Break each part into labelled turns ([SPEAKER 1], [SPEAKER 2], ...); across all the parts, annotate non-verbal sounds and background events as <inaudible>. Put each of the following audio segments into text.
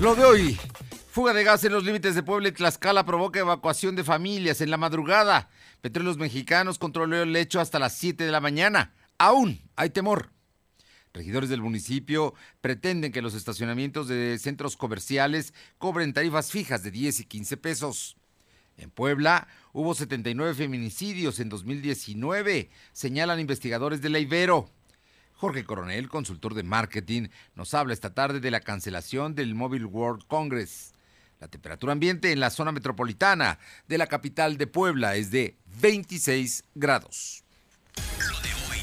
[SPEAKER 1] Lo de hoy. Fuga de gas en los límites de Puebla y Tlaxcala provoca evacuación de familias en la madrugada. Petróleos Mexicanos controló el hecho hasta las 7 de la mañana. Aún hay temor. Regidores del municipio pretenden que los estacionamientos de centros comerciales cobren tarifas fijas de 10 y 15 pesos. En Puebla hubo 79 feminicidios en 2019, señalan investigadores de la Ibero. Jorge Coronel, consultor de marketing, nos habla esta tarde de la cancelación del Mobile World Congress. La temperatura ambiente en la zona metropolitana de la capital de Puebla es de 26 grados.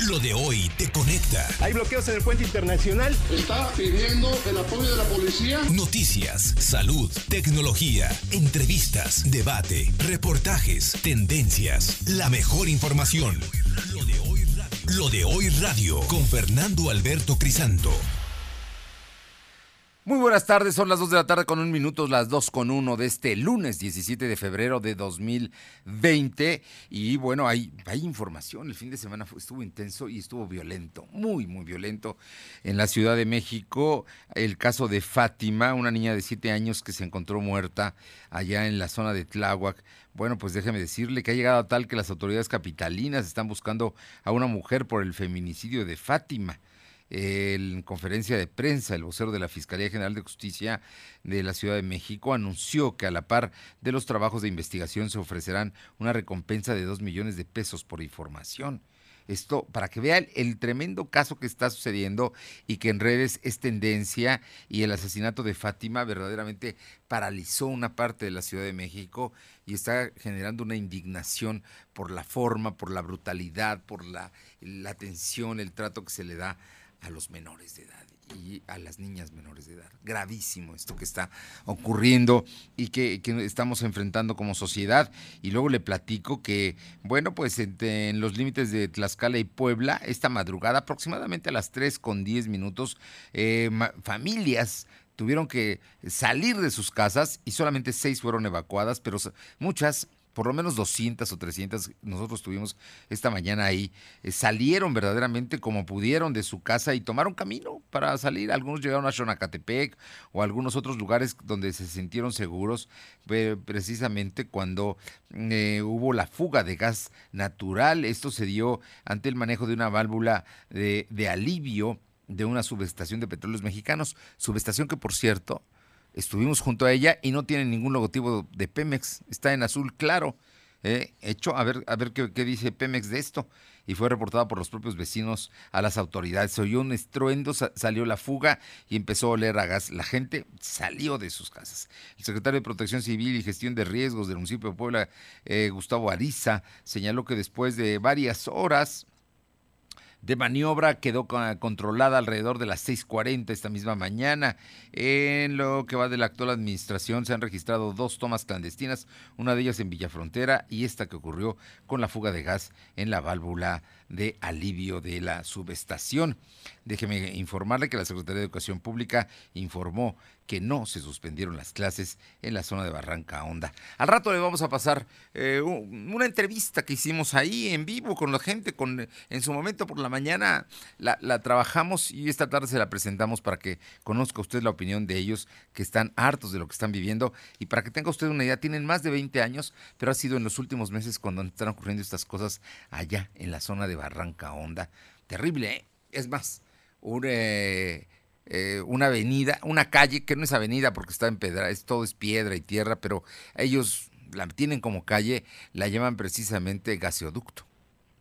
[SPEAKER 2] Lo de hoy te conecta.
[SPEAKER 3] Hay bloqueos en el puente internacional.
[SPEAKER 4] Está pidiendo el apoyo de la policía.
[SPEAKER 2] Noticias, salud, tecnología, entrevistas, debate, reportajes, tendencias, la mejor información. Lo de hoy Lo de hoy radio con Fernando Alberto Crisanto.
[SPEAKER 1] Muy buenas tardes, son las 2 de la tarde con un minuto, las 2 con 1 de este lunes 17 de febrero de 2020. Y bueno, hay, hay información, el fin de semana estuvo intenso y estuvo violento, muy, muy violento. En la Ciudad de México, el caso de Fátima, una niña de 7 años que se encontró muerta allá en la zona de Tláhuac. Bueno, pues déjeme decirle que ha llegado a tal que las autoridades capitalinas están buscando a una mujer por el feminicidio de Fátima en conferencia de prensa, el vocero de la Fiscalía General de Justicia de la Ciudad de México anunció que a la par de los trabajos de investigación se ofrecerán una recompensa de dos millones de pesos por información. Esto para que vean el tremendo caso que está sucediendo y que en redes es tendencia y el asesinato de Fátima verdaderamente paralizó una parte de la Ciudad de México y está generando una indignación por la forma, por la brutalidad, por la, la atención, el trato que se le da a los menores de edad y a las niñas menores de edad. Gravísimo esto que está ocurriendo y que, estamos enfrentando como sociedad. Y luego le platico que, bueno, pues en, los límites de Tlaxcala y Puebla, esta madrugada, aproximadamente a las 3 con 10 minutos, eh, familias tuvieron que salir de sus casas y solamente seis fueron evacuadas, pero muchas por lo menos 200 o 300, nosotros tuvimos esta mañana ahí, eh, salieron verdaderamente como pudieron de su casa y tomaron camino para salir. Algunos llegaron a Xonacatepec o algunos otros lugares donde se sintieron seguros, precisamente cuando eh, hubo la fuga de gas natural. Esto se dio ante el manejo de una válvula de, de alivio de una subestación de petróleos mexicanos, subestación que por cierto Estuvimos junto a ella y no tiene ningún logotipo de Pemex, está en azul claro. Eh, hecho, a ver, a ver qué, dice Pemex de esto. Y fue reportada por los propios vecinos a las autoridades. Se oyó un estruendo, salió la fuga y empezó a oler a gas. La gente salió de sus casas. El secretario de Protección Civil y Gestión de Riesgos del municipio de Puebla, eh, Gustavo Ariza, señaló que después de varias horas de maniobra quedó controlada alrededor de las 6.40 esta misma mañana. En lo que va de la actual administración se han registrado dos tomas clandestinas, una de ellas en Villafrontera y esta que ocurrió con la fuga de gas en la válvula de alivio de la subestación. Déjeme informarle que la Secretaría de Educación Pública informó que no se suspendieron las clases en la zona de Barranca Honda. Al rato le vamos a pasar eh, una entrevista que hicimos ahí en vivo con la gente, con, en su momento por la mañana la, la, trabajamos y esta tarde se la presentamos para que conozca usted la opinión de ellos que están hartos de lo que están viviendo y para que tenga usted una idea, tienen más de 20 años, pero ha sido en los últimos meses cuando están ocurriendo estas cosas allá en la zona de Barranca Honda. Terrible, ¿eh? Es más, un... Eh, eh, una avenida, una calle, que no es avenida porque está en pedra, es, todo es piedra y tierra, pero ellos la tienen como calle, la llaman precisamente gaseoducto,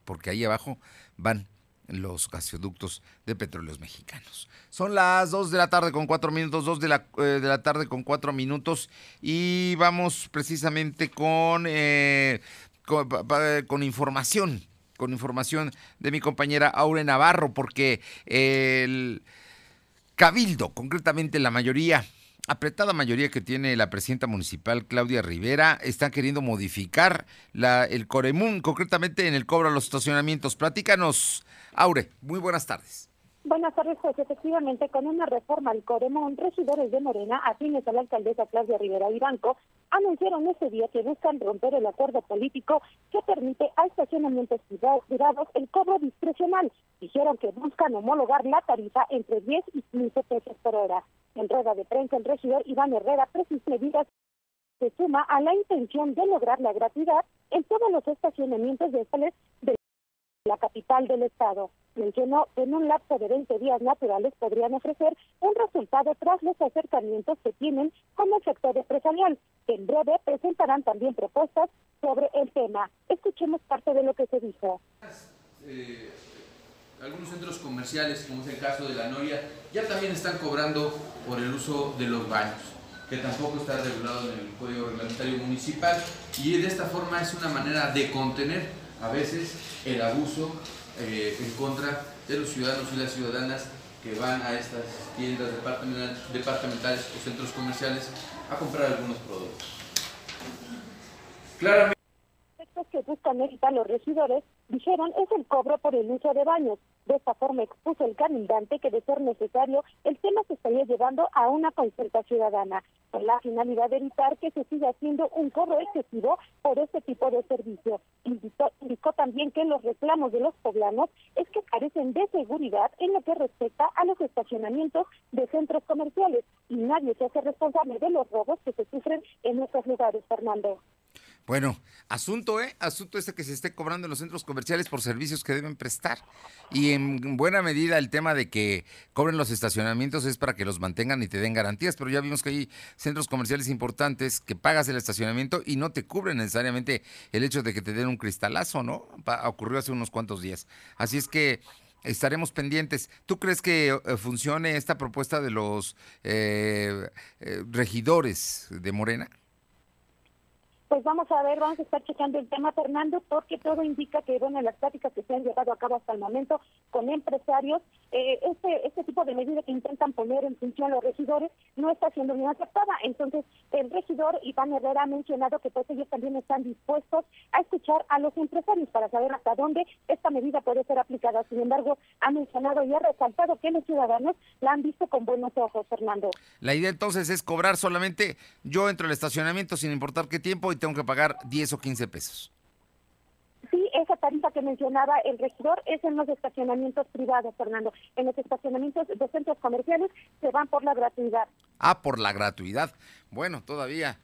[SPEAKER 1] porque ahí abajo van los gaseoductos de petróleos mexicanos. Son las 2 de la tarde con 4 minutos, 2 de la, eh, de la tarde con 4 minutos y vamos precisamente con, eh, con, información, con información de mi compañera Aure Navarro, porque el... Cabildo, concretamente la mayoría, apretada mayoría que tiene la presidenta municipal Claudia Rivera, están queriendo modificar la, el Coremún, concretamente en el cobro a los estacionamientos. Platícanos, Aure, muy buenas tardes.
[SPEAKER 5] Buenas tardes, pues efectivamente con una reforma al Coremón, regidores de Morena, afines a la alcaldesa Claudia Rivera Banco, anunciaron ese día que buscan romper el acuerdo político que permite a estacionamientos privados el cobro discrecional. Dijeron que buscan homologar la tarifa entre 10 y 15 pesos por hora. En rueda de prensa, el regidor Iván Herrera precisó medidas se suma a la intención de lograr la gratuidad en todos los estacionamientos de de la capital del estado. Mencionó que en un lapso de 20 días naturales podrían ofrecer un resultado tras los acercamientos que tienen con el sector empresarial, que en breve presentarán también propuestas sobre el tema. Escuchemos parte de lo que se dijo.
[SPEAKER 6] Eh, algunos centros comerciales, como es el caso de la Noria, ya también están cobrando por el uso de los baños, que tampoco está regulado en el Código Reglamentario Municipal, y de esta forma es una manera de contener a veces el abuso eh, en contra de los ciudadanos y las ciudadanas que van a estas tiendas departamentales o centros comerciales a comprar algunos productos.
[SPEAKER 5] Claramente. Dijeron, es el cobro por el uso de baños. De esta forma expuso el candidante que de ser necesario el tema se estaría llevando a una consulta ciudadana, con la finalidad de evitar que se siga haciendo un cobro excesivo por este tipo de servicio. Indicó, indicó también que los reclamos de los poblanos es que carecen de seguridad en lo que respecta a los estacionamientos de centros comerciales y nadie se hace responsable de los robos que se sufren en estos lugares, Fernando.
[SPEAKER 1] Bueno, asunto, ¿eh? Asunto este que se esté cobrando en los centros comerciales por servicios que deben prestar. Y en buena medida el tema de que cobren los estacionamientos es para que los mantengan y te den garantías, pero ya vimos que hay centros comerciales importantes que pagas el estacionamiento y no te cubren necesariamente el hecho de que te den un cristalazo, ¿no? ocurrió hace unos cuantos días. Así es que estaremos pendientes. ¿Tú crees que eh, funcione esta propuesta de los eh, eh, regidores de Morena?
[SPEAKER 5] Pues vamos a ver, vamos a estar checando el tema, Fernando, porque todo indica que, bueno, las prácticas que se han llevado a cabo hasta el momento con empresarios, eh, este, este tipo de medidas que intentan poner en función los regidores no está siendo bien aceptada. Entonces, el regidor Iván Herrera ha mencionado que pues ellos también están dispuestos a escuchar a los empresarios para saber hasta dónde esta medida puede ser aplicada. Sin embargo, ha mencionado y ha resaltado que los ciudadanos la han visto con buenos ojos, Fernando.
[SPEAKER 1] La idea entonces es cobrar solamente yo entro al estacionamiento sin importar qué tiempo y tengo que pagar 10 o 15 pesos.
[SPEAKER 5] Sí, esa tarifa que mencionaba el regidor es en los estacionamientos privados, Fernando. En los estacionamientos de centros comerciales se van por la gratuidad.
[SPEAKER 1] Ah, por la gratuidad. Bueno, todavía.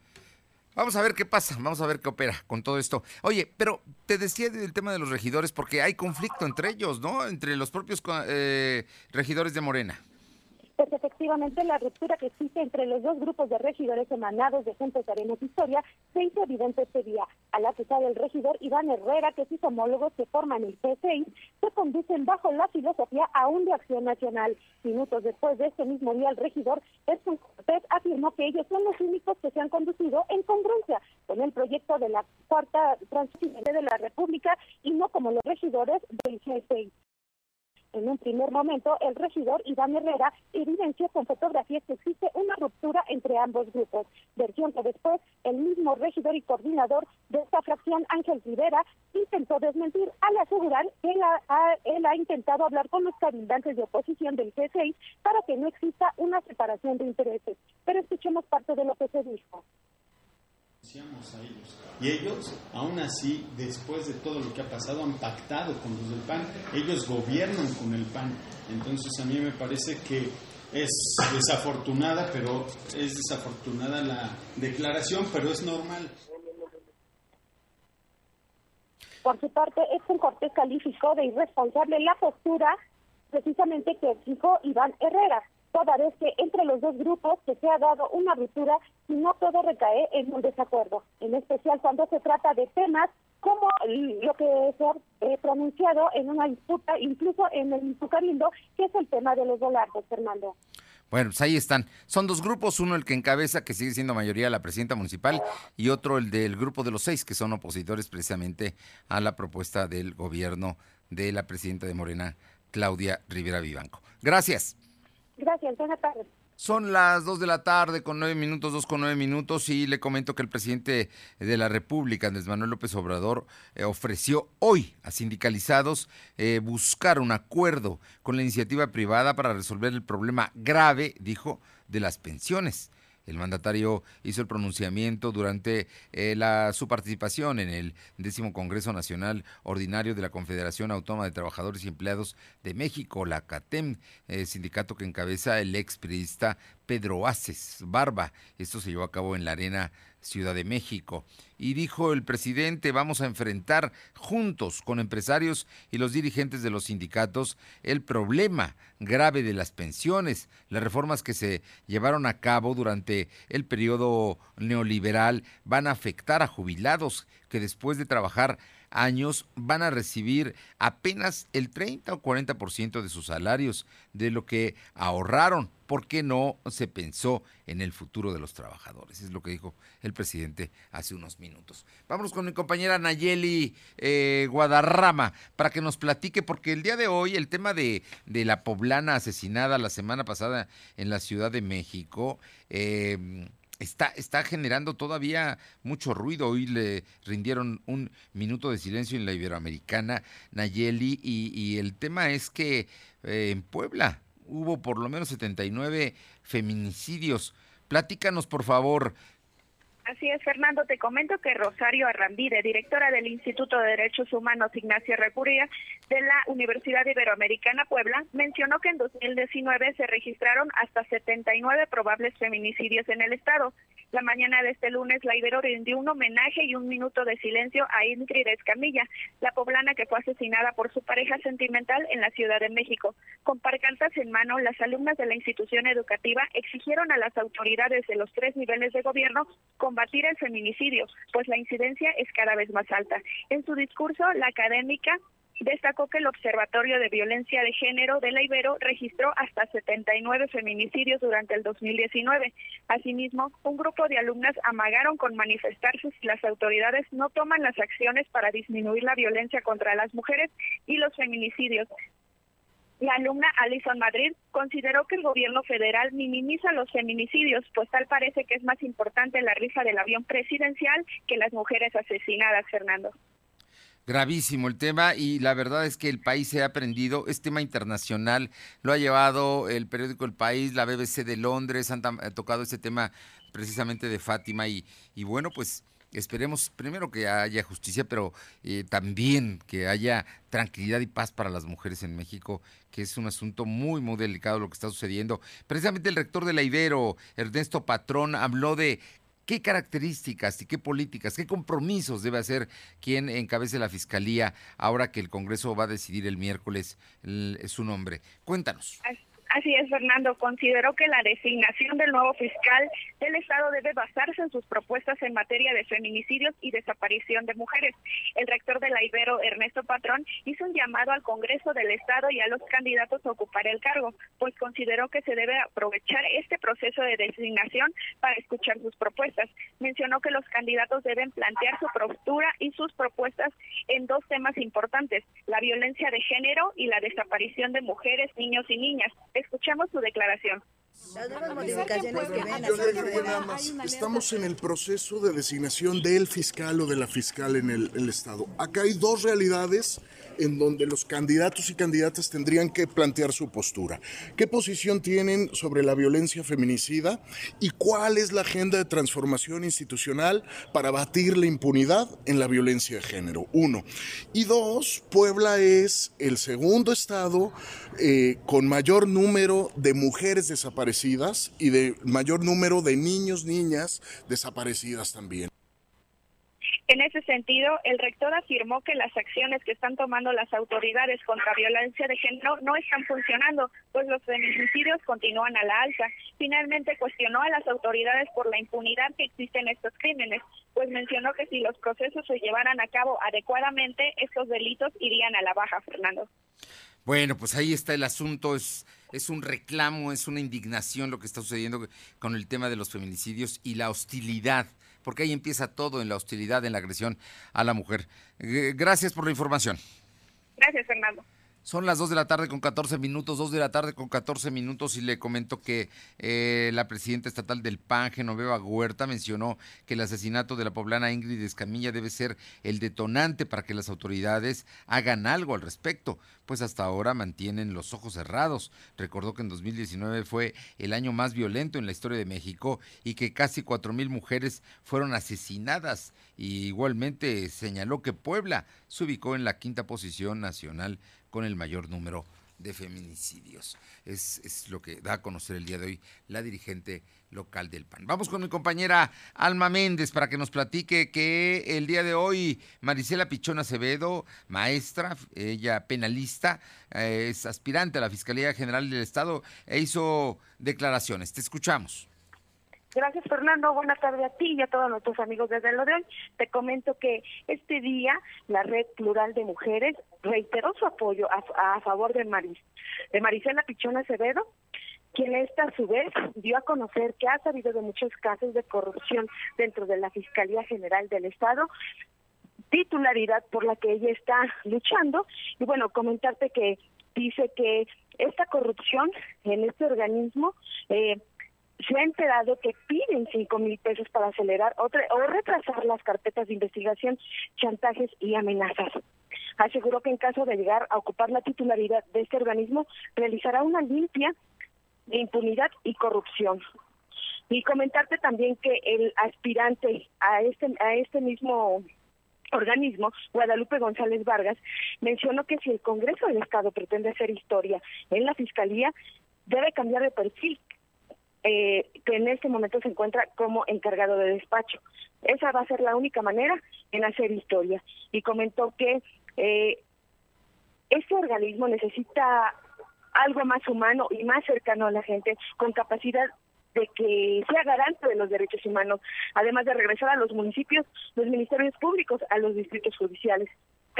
[SPEAKER 1] Vamos a ver qué pasa, vamos a ver qué opera con todo esto. Oye, pero te decía del tema de los regidores porque hay conflicto entre ellos, ¿no? Entre los propios eh, regidores de Morena
[SPEAKER 5] pues efectivamente la ruptura que existe entre los dos grupos de regidores emanados de Juntos Haremos Historia se hizo evidente este día. A que sale el regidor Iván Herrera, que sus homólogos que forman el P6, se conducen bajo la filosofía aún de acción nacional. Minutos después de este mismo día, el regidor Edson Cortés afirmó que ellos son los únicos que se han conducido en congruencia con el proyecto de la cuarta transición de la República y no como los regidores del G6. En un primer momento, el regidor Iván Herrera evidenció con fotografías que existe una ruptura entre ambos grupos, versión que después el mismo regidor y coordinador de esta fracción, Ángel Rivera, intentó desmentir al asegurar que él ha, intentado hablar con los cabildantes de oposición del G6 para que no exista una separación de intereses. Pero escuchemos parte de lo que se dijo.
[SPEAKER 7] Y ellos, aún así, después de todo lo que ha pasado, han pactado con los del PAN. Ellos gobiernan con el PAN. Entonces a mí me parece que es desafortunada, pero es desafortunada la declaración, pero es normal.
[SPEAKER 5] Por su parte, un Cortés calificó de irresponsable la postura precisamente que dijo Iván Herrera toda vez que entre los dos grupos que se ha dado una ruptura y no todo recae en un desacuerdo, en especial cuando se trata de temas como lo que se ha eh, pronunciado en una disputa, incluso en el Cabildo, que es el tema de los dólares, Fernando.
[SPEAKER 1] Bueno, pues ahí están. Son dos grupos, uno el que encabeza, que sigue siendo mayoría la presidenta municipal, y otro el del grupo de los seis, que son opositores precisamente a la propuesta del gobierno de la presidenta de Morena, Claudia Rivera Vivanco. Gracias.
[SPEAKER 5] Gracias, buenas tardes.
[SPEAKER 1] Son las 2 de la tarde con 9 minutos, 2 con 9 minutos y le comento que el presidente de la República, Andrés Manuel López Obrador, eh, ofreció hoy a sindicalizados eh, buscar un acuerdo con la iniciativa privada para resolver el problema grave, dijo, de las pensiones. El mandatario hizo el pronunciamiento durante eh, su participación en el décimo Congreso Nacional Ordinario de la Confederación Autónoma de Trabajadores y Empleados de México, la CATEM, eh, sindicato que encabeza el ex periodista Pedro Aces Barba. Esto se llevó a cabo en la Arena Ciudad de México. Y dijo el presidente, vamos a enfrentar juntos con empresarios y los dirigentes de los sindicatos el problema grave de las pensiones, las reformas que se llevaron a cabo durante el periodo neoliberal van a afectar a jubilados que después de trabajar años van a recibir apenas el 30 o 40% de sus salarios de lo que ahorraron porque no se pensó en el futuro de los trabajadores. Es lo que dijo el presidente hace unos minutos. Vámonos con mi compañera Nayeli eh, Guadarrama para que nos platique, porque el día de hoy el tema de, de la poblana asesinada la semana pasada en la Ciudad de México, eh, está, está generando todavía mucho ruido. Hoy le rindieron un minuto de silencio en la Iberoamericana, Nayeli, y, el tema es que eh, en Puebla hubo por lo menos 79 feminicidios. Platícanos, por favor,
[SPEAKER 8] Así es, Fernando. Te comento que Rosario Arrambide, directora del Instituto de Derechos Humanos Ignacia Recuría de la Universidad Iberoamericana Puebla, mencionó que en 2019 se registraron hasta 79 probables feminicidios en el estado. La mañana de este lunes, la Ibero rindió un homenaje y un minuto de silencio a Ingrid Escamilla, la poblana que fue asesinada por su pareja sentimental en la Ciudad de México. Con parcantas en mano, las alumnas de la institución educativa exigieron a las autoridades de los tres niveles de gobierno combatir el feminicidio, pues la incidencia es cada vez más alta. En su discurso, la académica destacó que el Observatorio de Violencia de Género de la Ibero registró hasta 79 feminicidios durante el 2019. Asimismo, un grupo de alumnas amagaron con manifestarse si las autoridades no toman las acciones para disminuir la violencia contra las mujeres y los feminicidios. La alumna Alison Madrid consideró que el gobierno federal minimiza los feminicidios, pues tal parece que es más importante la risa del avión presidencial que las mujeres asesinadas, Fernando.
[SPEAKER 1] Gravísimo el tema y la verdad es que el país se ha aprendido, es tema internacional, lo ha llevado el periódico El País, la BBC de Londres, han tocado este tema precisamente de Fátima y, y bueno, pues esperemos primero que haya justicia, pero eh, también que haya tranquilidad y paz para las mujeres en México, que es un asunto muy, muy delicado lo que está sucediendo. Precisamente el rector de la Ibero, Ernesto Patrón, habló de qué características y qué políticas, qué compromisos debe hacer quien encabece la fiscalía ahora que el Congreso va a decidir el miércoles su nombre. Cuéntanos.
[SPEAKER 8] Así es, Fernando. Consideró que la designación del nuevo fiscal del Estado debe basarse en sus propuestas en materia de feminicidios y desaparición de mujeres. El rector de la Ibero, Ernesto Patrón, hizo un llamado al Congreso del Estado y a los candidatos a ocupar el cargo, pues consideró que se debe aprovechar este proceso de designación para escuchar sus propuestas. Mencionó que los candidatos deben plantear su postura y sus propuestas en dos temas importantes, la violencia de género y la desaparición de mujeres, niños y niñas Escuchamos su declaración.
[SPEAKER 9] Estamos en el proceso de designación del fiscal o de la fiscal en el, Estado. Acá hay dos realidades en donde los candidatos y candidatas tendrían que plantear su postura. ¿Qué posición tienen sobre la violencia feminicida y cuál es la agenda de transformación institucional para batir la impunidad en la violencia de género? Uno. Y dos, Puebla es el segundo estado eh, con mayor número de mujeres desaparecidas y de mayor número de niños, niñas desaparecidas también.
[SPEAKER 8] En ese sentido, el rector afirmó que las acciones que están tomando las autoridades contra violencia de género no están funcionando, pues los feminicidios continúan a la alza. Finalmente cuestionó a las autoridades por la impunidad que existe en estos crímenes, pues mencionó que si los procesos se llevaran a cabo adecuadamente, estos delitos irían a la baja, Fernando.
[SPEAKER 1] Bueno, pues ahí está el asunto, es, es un reclamo, es una indignación lo que está sucediendo con el tema de los feminicidios y la hostilidad porque ahí empieza todo en la hostilidad, en la agresión a la mujer. Gracias por la información.
[SPEAKER 8] Gracias, Fernando.
[SPEAKER 1] Son las 2 de la tarde con 14 minutos, 2 de la tarde con 14 minutos y le comento que eh, la presidenta estatal del PAN, Genoveva Huerta, mencionó que el asesinato de la poblana Ingrid Escamilla debe ser el detonante para que las autoridades hagan algo al respecto, pues hasta ahora mantienen los ojos cerrados. Recordó que en 2019 fue el año más violento en la historia de México y que casi 4.000 mujeres fueron asesinadas. Y igualmente señaló que Puebla se ubicó en la quinta posición nacional con el mayor número de feminicidios. Es, es, lo que da a conocer el día de hoy la dirigente local del PAN. Vamos con mi compañera Alma Méndez para que nos platique que el día de hoy Marisela Pichón Acevedo, maestra, ella penalista, eh, es aspirante a la Fiscalía General del Estado e hizo declaraciones. Te escuchamos.
[SPEAKER 10] Gracias, Fernando. Buenas tardes a ti y a todos nuestros amigos desde lo de hoy. Te comento que este día la Red Plural de Mujeres reiteró su apoyo a, favor de, Maris, de Marisela Pichón Acevedo, quien esta a su vez dio a conocer que ha sabido de muchos casos de corrupción dentro de la Fiscalía General del Estado, titularidad por la que ella está luchando. Y bueno, comentarte que dice que esta corrupción en este organismo eh, se ha enterado que piden cinco mil pesos para acelerar o retrasar las carpetas de investigación, chantajes y amenazas. Aseguró que en caso de llegar a ocupar la titularidad de este organismo, realizará una limpia de impunidad y corrupción. Y comentarte también que el aspirante a este, a este mismo organismo, Guadalupe González Vargas, mencionó que si el Congreso del Estado pretende hacer historia en la Fiscalía, debe cambiar de perfil, eh, que en este momento se encuentra como encargado de despacho. Esa va a ser la única manera en hacer historia. Y comentó que eh, este organismo necesita algo más humano y más cercano a la gente, con capacidad de que sea garante de los derechos humanos, además de regresar a los municipios, los ministerios públicos, a los distritos judiciales.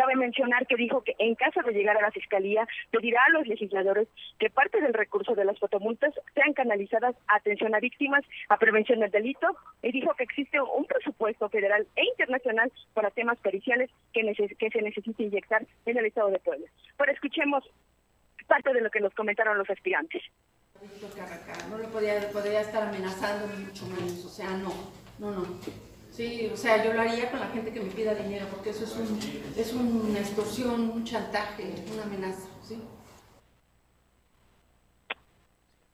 [SPEAKER 10] Cabe mencionar que dijo que en caso de llegar a la Fiscalía, pedirá a los legisladores que parte del recurso de las fotomultas sean canalizadas a atención a víctimas, a prevención del delito, y dijo que existe un presupuesto federal e internacional para temas periciales que, se necesita inyectar en el Estado de Puebla. Pero escuchemos parte de lo que nos comentaron los aspirantes.
[SPEAKER 11] No lo podría estar amenazando mucho menos, o sea, no, no, no. Sí, o sea, yo lo haría con la gente que me pida dinero, porque eso es, un, es una extorsión, un chantaje, una amenaza, ¿sí?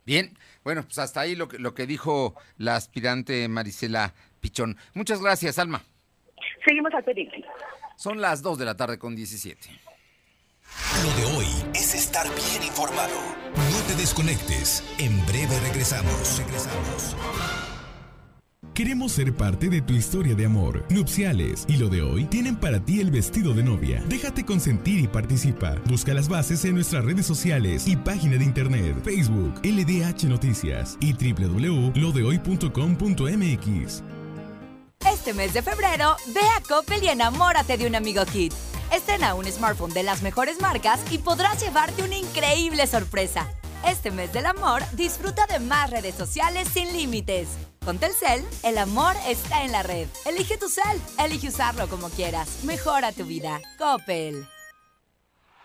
[SPEAKER 1] Bien, bueno, pues hasta ahí lo que, lo que dijo la aspirante Marisela Pichón. Muchas gracias, Alma.
[SPEAKER 10] Seguimos al pedir.
[SPEAKER 1] Son las 2 de la tarde con 17.
[SPEAKER 12] Lo de hoy es estar bien informado. No te desconectes. En breve regresamos. Regresamos. Queremos ser parte de tu historia de amor, nupciales y lo de hoy tienen para ti el vestido de novia. Déjate consentir y participa. Busca las bases en nuestras redes sociales y página de internet, Facebook, LDH Noticias y www.lodehoy.com.mx.
[SPEAKER 13] Este mes de febrero, ve a Coppel y enamórate de un amigo Kit. Estrena un smartphone de las mejores marcas y podrás llevarte una increíble sorpresa. Este mes del amor, disfruta de más redes sociales sin límites. Con Telcel, el amor está en la red. Elige tu cel, elige usarlo como quieras. Mejora tu vida. Coppel.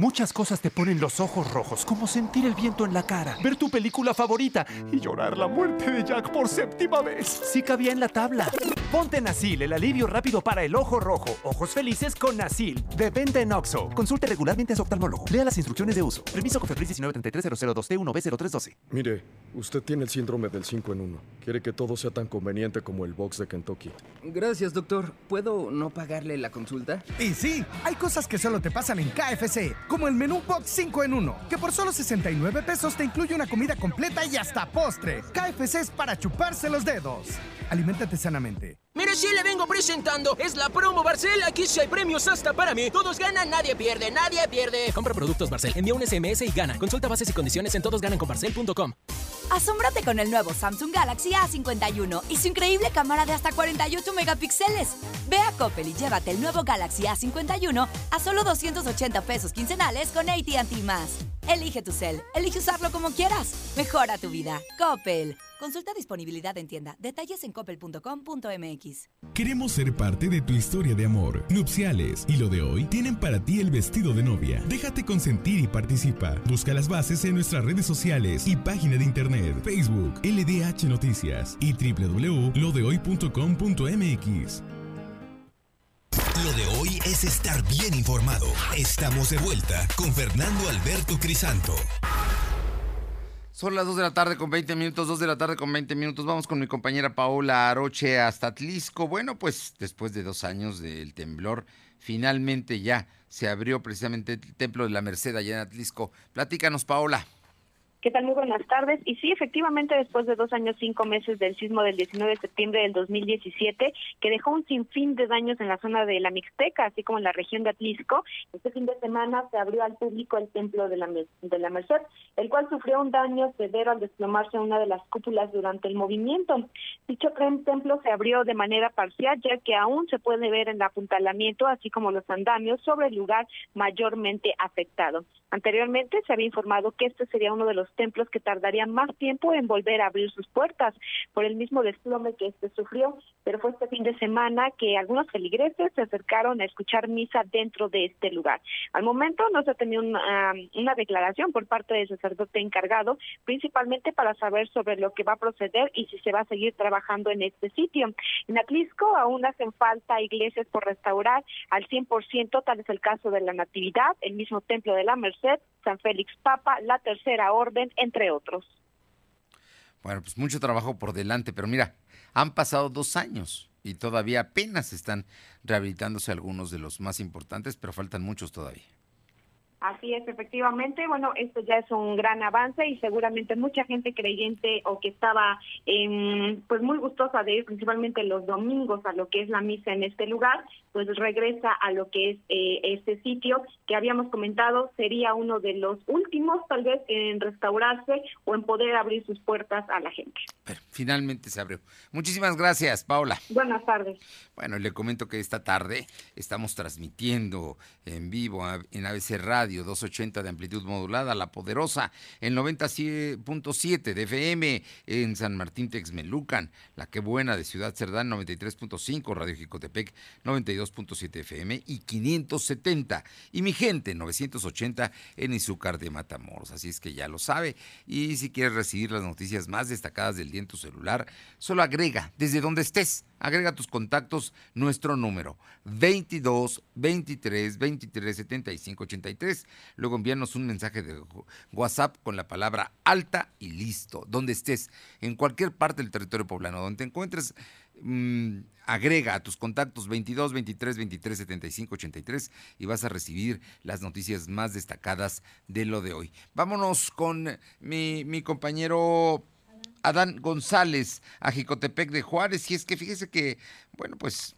[SPEAKER 14] Muchas cosas te ponen los ojos rojos, como sentir el viento en la cara, ver tu película favorita y llorar la muerte de Jack por séptima vez. Sí cabía en la tabla. Ponte Nasil, el alivio rápido para el ojo rojo. Ojos felices con Nasil. De venta en Oxo. Consulte regularmente a su oftalmólogo. Lea las instrucciones de uso. Permiso COFEPRIS 1933002 t 1 b 0312
[SPEAKER 15] Mire, usted tiene el síndrome del 5 en 1. Quiere que todo sea tan conveniente como el box de Kentucky.
[SPEAKER 6] Gracias, doctor. ¿Puedo no pagarle la consulta?
[SPEAKER 16] Y sí, hay cosas que solo te pasan en KFC. Como el menú Box 5 en 1, que por solo 69 pesos te incluye una comida completa y hasta postre. KFC es para chuparse los dedos. Aliméntate sanamente.
[SPEAKER 17] Mire, si le vengo presentando. Es la promo Barcel. Aquí sí hay premios hasta para mí. Todos ganan, nadie pierde, nadie pierde.
[SPEAKER 18] Compra productos Barcel, envía un SMS y gana. Consulta bases y condiciones en todosgananconbarcel.com.
[SPEAKER 13] Asómbrate con el nuevo Samsung Galaxy A51 y su increíble cámara de hasta 48 megapíxeles. Ve a Coppel y llévate el nuevo Galaxy A51 a solo 280 pesos quincenales con AT&T más. Elige tu cel, elige usarlo como quieras. Mejora tu vida. Coppel. Consulta disponibilidad en tienda. Detalles en coppel.com.mx.
[SPEAKER 12] Queremos ser parte de tu historia de amor, nupciales y lo de hoy tienen para ti el vestido de novia. Déjate consentir y participa. Busca las bases en nuestras redes sociales y página de internet, Facebook, LDH Noticias y www.lodehoy.com.mx. Lo de hoy es estar bien informado. Estamos de vuelta con Fernando Alberto Crisanto.
[SPEAKER 1] Son las 2 de la tarde con 20 minutos, 2 de la tarde con 20 minutos. Vamos con mi compañera Paola Aroche hasta Atlisco. Bueno, pues después de dos años del temblor, finalmente ya se abrió precisamente el Templo de la Merced allá en Atlisco. Platícanos, Paola.
[SPEAKER 10] ¿Qué tal? Muy buenas tardes. Y sí, efectivamente, después de dos años, cinco meses del sismo del 19 de septiembre del 2017, que dejó un sinfín de daños en la zona de la Mixteca, así como en la región de Atlisco, este fin de semana se abrió al público el templo de la, de la Merced, el cual sufrió un daño severo al desplomarse una de las cúpulas durante el movimiento. Dicho templo se abrió de manera parcial, ya que aún se puede ver el apuntalamiento, así como los andamios sobre el lugar mayormente afectado. Anteriormente se había informado que este sería uno de los templos que tardarían más tiempo en volver a abrir sus puertas por el mismo desplome que este sufrió, pero fue este fin de semana que algunos feligreses se acercaron a escuchar misa dentro de este lugar. Al momento no se ha tenido una, una declaración por parte del sacerdote encargado, principalmente para saber sobre lo que va a proceder y si se va a seguir trabajando en este sitio. En Atlisco aún hacen falta iglesias por restaurar al 100%, tal es el caso de la Natividad, el mismo templo de la Merced, San Félix Papa, la Tercera Orden, entre otros.
[SPEAKER 1] Bueno, pues mucho trabajo por delante, pero mira, han pasado dos años y todavía apenas están rehabilitándose algunos de los más importantes, pero faltan muchos todavía.
[SPEAKER 10] Así es, efectivamente. Bueno, esto ya es un gran avance y seguramente mucha gente creyente o que estaba em, pues muy gustosa de ir principalmente los domingos a lo que es la misa en este lugar, pues regresa a lo que es eh, este sitio que habíamos comentado sería uno de los últimos tal vez en restaurarse o en poder abrir sus puertas a la gente.
[SPEAKER 1] Pero finalmente se abrió. Muchísimas gracias, Paula.
[SPEAKER 10] Buenas tardes.
[SPEAKER 1] Bueno, le comento que esta tarde estamos transmitiendo en vivo en ABC Radio 280 de amplitud modulada, La Poderosa en 90.7 de FM en San Martín Texmelucan, La Que Buena de Ciudad Cerdán 93.5, Radio Jicotepec 92.7 FM y 570 y mi gente 980 en Izúcar de Matamoros. Así es que ya lo sabe y si quieres recibir las noticias más destacadas del día en tu celular, solo agrega desde donde estés Agrega tus contactos nuestro número 22 23 23 75 83. Luego envíanos un mensaje de WhatsApp con la palabra alta y listo. Donde estés, en cualquier parte del territorio poblano, donde te encuentres, mm, agrega a tus contactos 22 23 23 75 83 y vas a recibir las noticias más destacadas de lo de hoy. Vámonos con mi, mi compañero Adán González a Jicotepec de Juárez. Y es que fíjese que, bueno, pues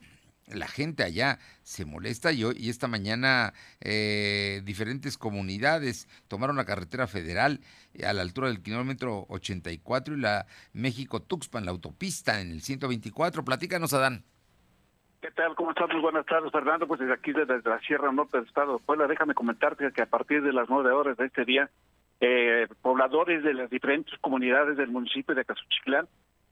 [SPEAKER 1] la gente allá se molesta y, y esta mañana eh, diferentes comunidades tomaron la carretera federal eh, a la altura del kilómetro 84 y la México-Tuxpan, la autopista en el 124. Platícanos, Adán.
[SPEAKER 19] ¿Qué tal? ¿Cómo estás? Muy buenas tardes, Fernando. Pues desde aquí, desde la Sierra Norte del Estado de Puebla, déjame comentarte que a partir de las nueve horas de este día eh, pobladores de las diferentes comunidades del municipio de Cazuchiclán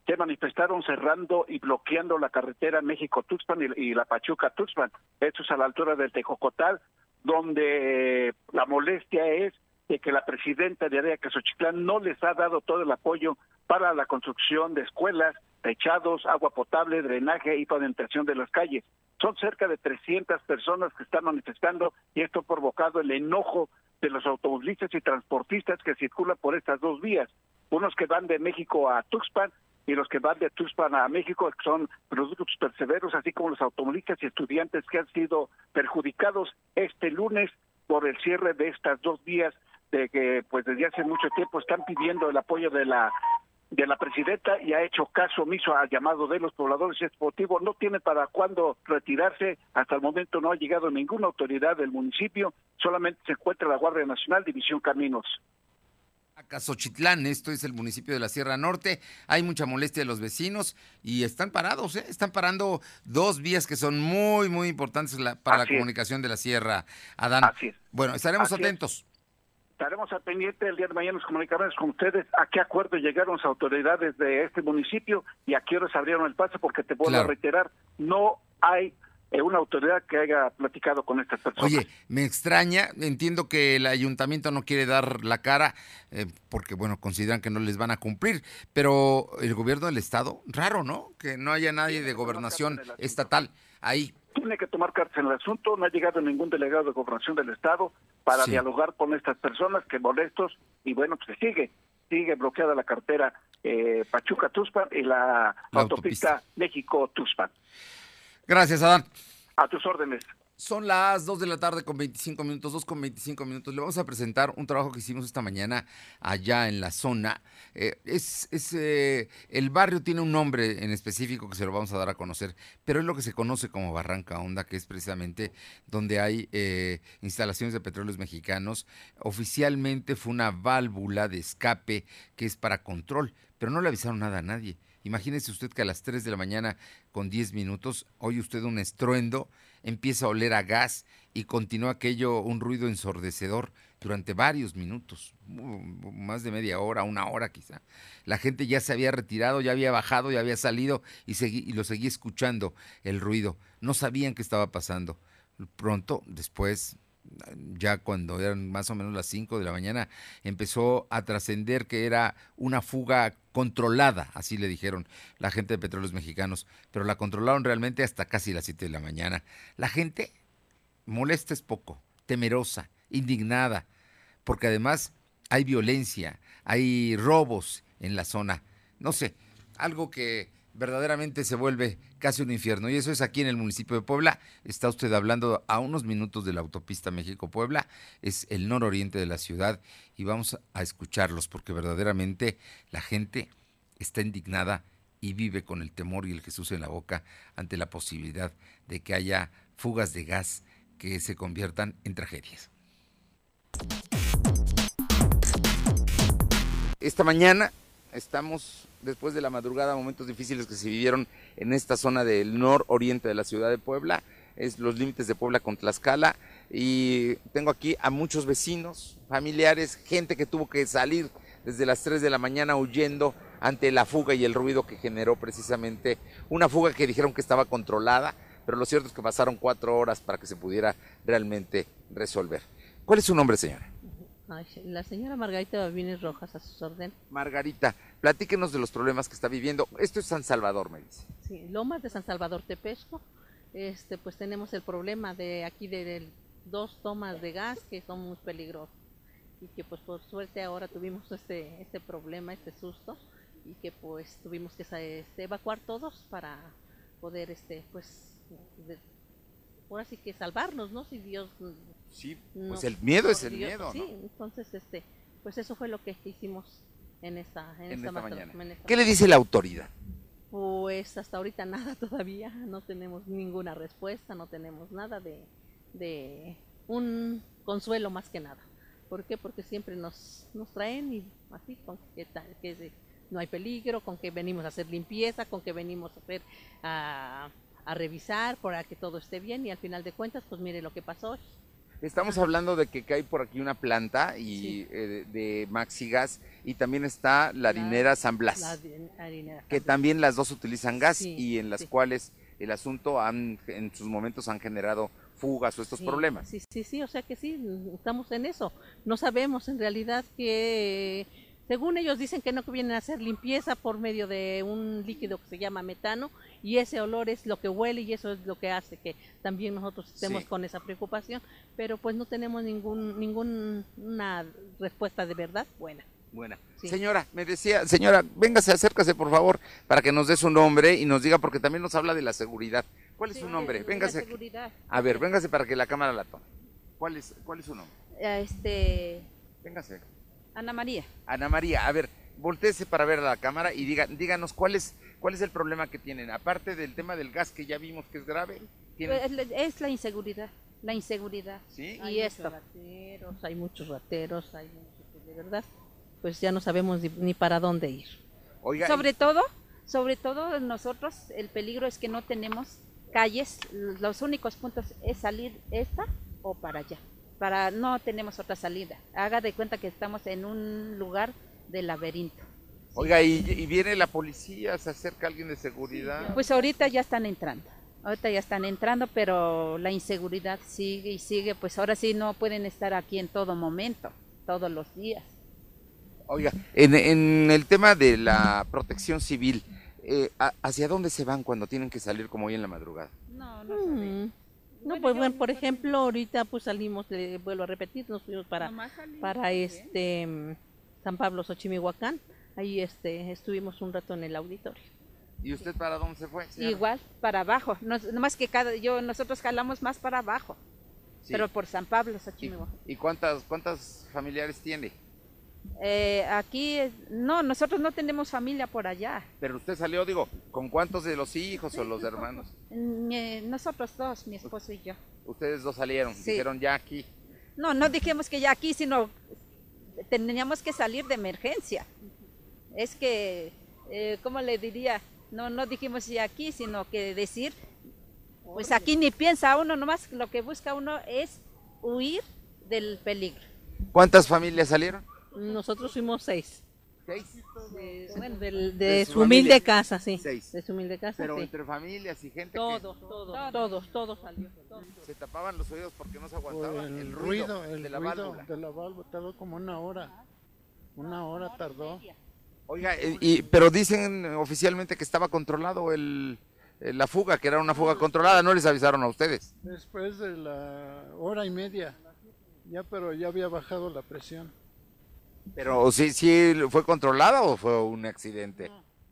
[SPEAKER 19] se manifestaron cerrando y bloqueando la carretera México-Tuxpan y, la Pachuca-Tuxpan. Esto es a la altura del Tejocotal, donde la molestia es de que la presidenta de Área Cazuchiclán no les ha dado todo el apoyo para la construcción de escuelas, techados, agua potable, drenaje y pavimentación de las calles. Son cerca de 300 personas que están manifestando y esto ha provocado el enojo de los automovilistas y transportistas que circulan por estas dos vías, unos que van de México a Tuxpan y los que van de Tuxpan a México, son productos perseveros, así como los automovilistas y estudiantes que han sido perjudicados este lunes por el cierre de estas dos vías de que pues desde hace mucho tiempo están pidiendo el apoyo de la de la presidenta y ha hecho caso omiso al llamado de los pobladores y no tiene para cuándo retirarse hasta el momento no ha llegado ninguna autoridad del municipio solamente se encuentra la Guardia Nacional División Caminos
[SPEAKER 1] Casochitlán, esto es el municipio de la Sierra Norte. Hay mucha molestia de los vecinos y están parados, ¿eh? están parando dos vías que son muy, muy importantes para la comunicación de la Sierra. Adán.
[SPEAKER 19] Así es.
[SPEAKER 1] Bueno, estaremos atentos.
[SPEAKER 19] Estaremos al pendiente el día de mañana, nos comunicaremos con ustedes a qué acuerdo llegaron las autoridades de este municipio y a qué horas abrieron el paso, porque te vuelvo a reiterar, no hay una autoridad que haya platicado con estas personas.
[SPEAKER 1] Oye, me extraña, entiendo que el ayuntamiento no quiere dar la cara eh, porque, bueno, consideran que no les van a cumplir, pero el gobierno del estado, raro, ¿no? Que no haya nadie de gobernación estatal ahí.
[SPEAKER 19] Tiene que tomar cartas en el asunto, no ha llegado ningún delegado de gobernación del estado para dialogar con estas personas que molestos y bueno, pues sigue, sigue bloqueada la cartera eh, Pachuca-Tuspan y la, autopista, México-Tuspan.
[SPEAKER 1] Gracias, Adán.
[SPEAKER 19] A tus órdenes.
[SPEAKER 1] Son las 2 de la tarde con 25 minutos, 2 con 25 minutos. Le vamos a presentar un trabajo que hicimos esta mañana allá en la zona. Eh, es, es eh, El barrio tiene un nombre en específico que se lo vamos a dar a conocer, pero es lo que se conoce como Barranca Honda, que es precisamente donde hay eh, instalaciones de petróleos mexicanos. Oficialmente fue una válvula de escape que es para control, pero no le avisaron nada a nadie. Imagínese usted que a las 3 de la mañana con 10 minutos oye usted un estruendo, empieza a oler a gas y continúa aquello, un ruido ensordecedor durante varios minutos, más de media hora, una hora quizá. La gente ya se había retirado, ya había bajado, ya había salido y, y lo seguía escuchando el ruido. No sabían qué estaba pasando. Pronto, después, ya cuando eran más o menos las 5 de la mañana, empezó a trascender que era una fuga controlada, así le dijeron la gente de Petróleos Mexicanos, pero la controlaron realmente hasta casi las 7 de la mañana. La gente molesta es poco, temerosa, indignada, porque además hay violencia, hay robos en la zona. No sé, algo que verdaderamente se vuelve casi un infierno. Y eso es aquí en el municipio de Puebla. Está usted hablando a unos minutos de la autopista México-Puebla. Es el nororiente de la ciudad y vamos a escucharlos porque verdaderamente la gente está indignada y vive con el temor y el Jesús en la boca ante la posibilidad de que haya fugas de gas que se conviertan en tragedias. Esta mañana estamos después de la madrugada, momentos difíciles que se vivieron en esta zona del nororiente de la ciudad de Puebla, es los límites de Puebla con Tlaxcala, y tengo aquí a muchos vecinos, familiares, gente que tuvo que salir desde las 3 de la mañana huyendo ante la fuga y el ruido que generó precisamente una fuga que dijeron que estaba controlada, pero lo cierto es que pasaron cuatro horas para que se pudiera realmente resolver. ¿Cuál es su nombre, señora?
[SPEAKER 20] La señora Margarita Babines Rojas, a sus órdenes.
[SPEAKER 1] Margarita, platíquenos de los problemas que está viviendo. Esto es San Salvador, me dice.
[SPEAKER 20] Sí, Lomas de San Salvador Tepesco. Este, pues tenemos el problema de aquí de, dos tomas de gas que son muy peligrosas y que pues por suerte ahora tuvimos este, este problema, este susto y que pues tuvimos que este, evacuar todos para poder este pues ahora sí que salvarnos, ¿no? Si Dios
[SPEAKER 1] Sí, pues el miedo es el miedo, ¿no?
[SPEAKER 20] Sí, entonces, este, pues eso fue lo que hicimos en esta, en, esta,
[SPEAKER 1] mañana. ¿Qué le dice la autoridad?
[SPEAKER 20] Pues hasta ahorita <laughs> nada todavía, no tenemos ninguna respuesta, no tenemos nada de, de un consuelo más que nada. ¿Por qué? Porque siempre nos, nos traen y así, con que, que no hay peligro, con que venimos a hacer limpieza, con que venimos a hacer a, a revisar para que todo esté bien y al final de cuentas, pues mire lo que pasó.
[SPEAKER 1] Estamos hablando de que hay por aquí una planta y eh, de Maxigas y también está la harinera San Blas, que también las dos utilizan gas y en las cuales el asunto han, en sus momentos han generado fugas o estos problemas.
[SPEAKER 20] Sí, sí, sí, o sea que sí, estamos en eso. No sabemos en realidad que según ellos dicen que no vienen a hacer limpieza por medio de un líquido que se llama metano y ese olor es lo que huele y eso es lo que hace que también nosotros estemos con esa preocupación, pero pues no tenemos ningún ninguna respuesta de verdad buena.
[SPEAKER 1] Buena. Señora, me decía, señora, véngase, acércase por favor para que nos dé su nombre y nos diga, porque también nos habla de la seguridad. ¿Cuál es su nombre? Véngase. A ver, véngase para que la cámara la tome. ¿Cuál es, cuál es su nombre?
[SPEAKER 21] Este,
[SPEAKER 1] Véngase.
[SPEAKER 21] Ana María.
[SPEAKER 1] Ana María, a ver, volteese para ver a la cámara y diga, díganos cuál es, cuál es el problema que tienen. Aparte del tema del gas que ya vimos que es grave, ¿tienen-
[SPEAKER 21] Pues, Es, es la inseguridad, la inseguridad.
[SPEAKER 1] ¿Sí?
[SPEAKER 21] Y
[SPEAKER 1] Hay
[SPEAKER 21] esto.
[SPEAKER 1] muchos
[SPEAKER 21] rateros, hay muchos rateros, hay muchos que de verdad, pues ya no sabemos ni, ni para dónde ir.
[SPEAKER 1] Oiga,
[SPEAKER 21] sobre todo, sobre todo nosotros, el peligro es que no tenemos calles, los únicos puntos es salir esta o para allá. Para no tenemos otra salida. Haga de cuenta que estamos en un lugar de laberinto.
[SPEAKER 1] Oiga, y, y viene la policía, se acerca alguien de seguridad.
[SPEAKER 21] Pues ahorita ya están entrando. Ahorita ya están entrando, pero la inseguridad sigue y sigue. Pues ahora sí no pueden estar aquí en todo momento, todos los días.
[SPEAKER 1] Oiga, en, en el tema de la protección civil, eh, ¿a- ¿hacia dónde se van cuando tienen que salir como hoy en la madrugada?
[SPEAKER 21] No, Mm. No, pues bueno, por ejemplo, ahorita pues salimos, le vuelvo a repetir, nos fuimos para, para este mm, San Pablo, Xochimihuacán. Ahí este estuvimos un rato en el auditorio.
[SPEAKER 1] ¿Y usted para dónde se fue? señora?
[SPEAKER 21] Igual, para abajo. No, más que cada, yo, nosotros jalamos más para abajo.
[SPEAKER 1] Sí.
[SPEAKER 21] Pero por San Pablo, Xochimilco.
[SPEAKER 1] ¿Y cuántas, cuántas familiares tiene?
[SPEAKER 21] Eh, aquí, no, nosotros no tenemos familia por allá.
[SPEAKER 1] Pero usted salió, digo, ¿con cuántos de los hijos o los hermanos?
[SPEAKER 21] Mm, eh, nosotros dos, mi esposo y yo.
[SPEAKER 1] Ustedes dos salieron,
[SPEAKER 21] Sí.
[SPEAKER 1] dijeron ya aquí.
[SPEAKER 21] No, no dijimos que ya aquí, sino teníamos que salir de emergencia. Es que, eh, ¿cómo le diría? No, no dijimos ya aquí, sino que decir, pues aquí ni piensa uno, nomás lo que busca uno es huir del peligro.
[SPEAKER 1] ¿Cuántas familias salieron?
[SPEAKER 21] Nosotros fuimos seis.
[SPEAKER 1] ¿Seis?
[SPEAKER 21] De, bueno,
[SPEAKER 1] De
[SPEAKER 21] de,
[SPEAKER 1] su
[SPEAKER 21] su humilde casa, sí.
[SPEAKER 1] Seis.
[SPEAKER 21] De su humilde casa,
[SPEAKER 1] Pero
[SPEAKER 21] sí.
[SPEAKER 1] entre familias y gente
[SPEAKER 21] Todos, todos, todos, todos salió.
[SPEAKER 1] que se tapaban los oídos porque no se aguantaba el,
[SPEAKER 22] el
[SPEAKER 1] ruido,
[SPEAKER 22] el
[SPEAKER 1] de la
[SPEAKER 22] ruido
[SPEAKER 1] válvula.
[SPEAKER 22] de la válvula tardó como una hora. Una hora tardó.
[SPEAKER 1] Oiga, eh, y, pero dicen oficialmente que estaba controlado el, eh, la fuga, que era una fuga controlada, no les avisaron a ustedes.
[SPEAKER 22] Después de la hora y media, ya pero ya había bajado la presión.
[SPEAKER 1] Pero sí, sí fue controlada o fue un accidente.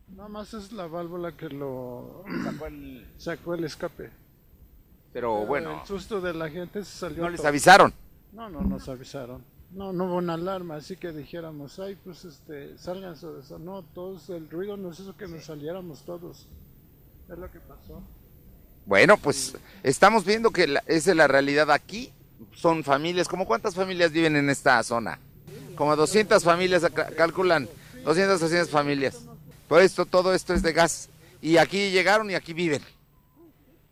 [SPEAKER 22] Nada más es la válvula que lo
[SPEAKER 1] sacó el,
[SPEAKER 22] sacó el escape.
[SPEAKER 1] Pero bueno,
[SPEAKER 22] El susto de la gente se salió.
[SPEAKER 1] ¿No les
[SPEAKER 22] todo.
[SPEAKER 1] avisaron?
[SPEAKER 22] No, no nos avisaron. No, no hubo una alarma, así que dijéramos, ay, pues este, salgan sobre eso. No, todos, el ruido nos hizo que nos saliéramos todos. Es lo que pasó.
[SPEAKER 1] Bueno, pues estamos viendo que la- esa es la realidad aquí. Son familias, ¿como cuántas familias viven en esta zona? Como 200 familias, calculan, 200, 300 familias. Por esto, todo esto es de gas. Y aquí llegaron y aquí viven.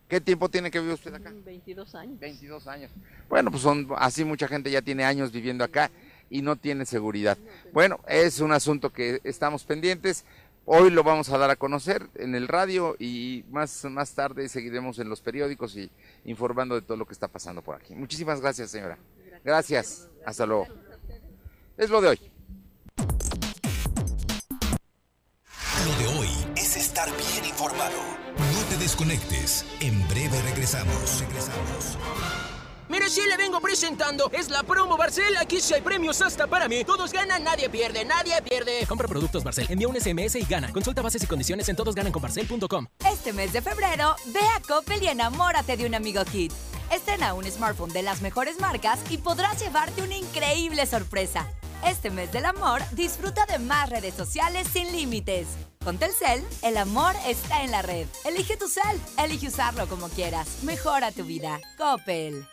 [SPEAKER 1] ¿Qué tiempo tiene que vivir usted acá?
[SPEAKER 21] 22 años.
[SPEAKER 1] 22 años. Bueno, pues son así mucha gente ya tiene años viviendo acá y no tiene seguridad. Bueno, es un asunto que estamos pendientes. Hoy lo vamos a dar a conocer en el radio y más, más tarde seguiremos en los periódicos y informando de todo lo que está pasando por aquí. Muchísimas gracias, señora. Gracias. Hasta luego. Es lo de hoy.
[SPEAKER 12] Lo de hoy es estar bien informado. No te desconectes. En breve regresamos. Regresamos.
[SPEAKER 17] Mire, si le vengo presentando, es la promo Barcel. Aquí sí hay premios hasta para mí. Todos ganan, nadie pierde, nadie pierde.
[SPEAKER 23] Compra productos Barcel, envía un SMS y gana. Consulta bases y condiciones en todosgananconbarcel.com.
[SPEAKER 13] Este mes de febrero, ve a Coppel y enamórate de un amigo Kit. Estrena un smartphone de las mejores marcas y podrás llevarte una increíble sorpresa. Este mes del amor, disfruta de más redes sociales sin límites. Con Telcel, el amor está en la red. Elige tu cel, elige usarlo como quieras. Mejora tu vida. Coppel.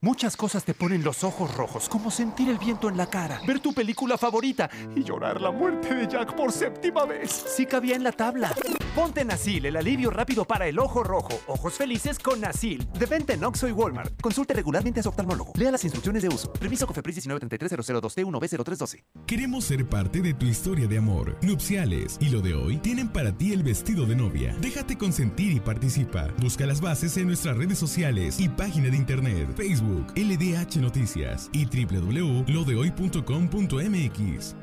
[SPEAKER 14] Muchas cosas te ponen los ojos rojos, como sentir el viento en la cara, ver tu película favorita y llorar la muerte de Jack por séptima vez. Sí cabía en la tabla. Ponte Nasil, el alivio rápido para el ojo rojo. Ojos felices con Nasil. De venta en Oxxo y Walmart. Consulte regularmente a su oftalmólogo. Lea las instrucciones de uso. Permiso Cofepris 1933 t 1 b 0312
[SPEAKER 12] Queremos ser parte de tu historia de amor, nupciales y lo de hoy tienen para ti el vestido de novia. Déjate consentir y participa. Busca las bases en nuestras redes sociales y página de internet, Facebook, LDH Noticias y www.lodehoy.com.mx.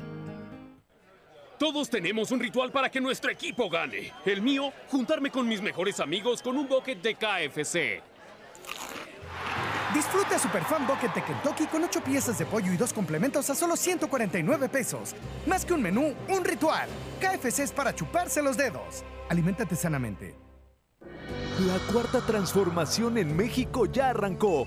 [SPEAKER 24] Todos tenemos un ritual para que nuestro equipo gane. El mío, juntarme con mis mejores amigos con un bucket de KFC.
[SPEAKER 16] Disfruta Super Fan Bucket de Kentucky con 8 piezas de pollo y dos complementos a solo 149 pesos. Más que un menú, un ritual. KFC es para chuparse los dedos. Aliméntate sanamente.
[SPEAKER 25] La cuarta transformación en México ya arrancó.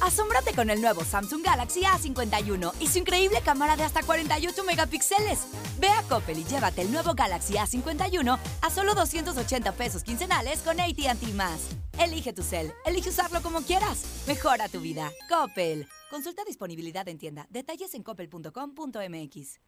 [SPEAKER 13] Asómbrate con el nuevo Samsung Galaxy A51 y su increíble cámara de hasta 48 megapíxeles. Ve a Coppel y llévate el nuevo Galaxy A51 a solo 280 pesos quincenales con AT&T. Elige tu cel, elige usarlo como quieras. Mejora tu vida. Coppel. Consulta disponibilidad en tienda. Detalles en coppel.com.mx.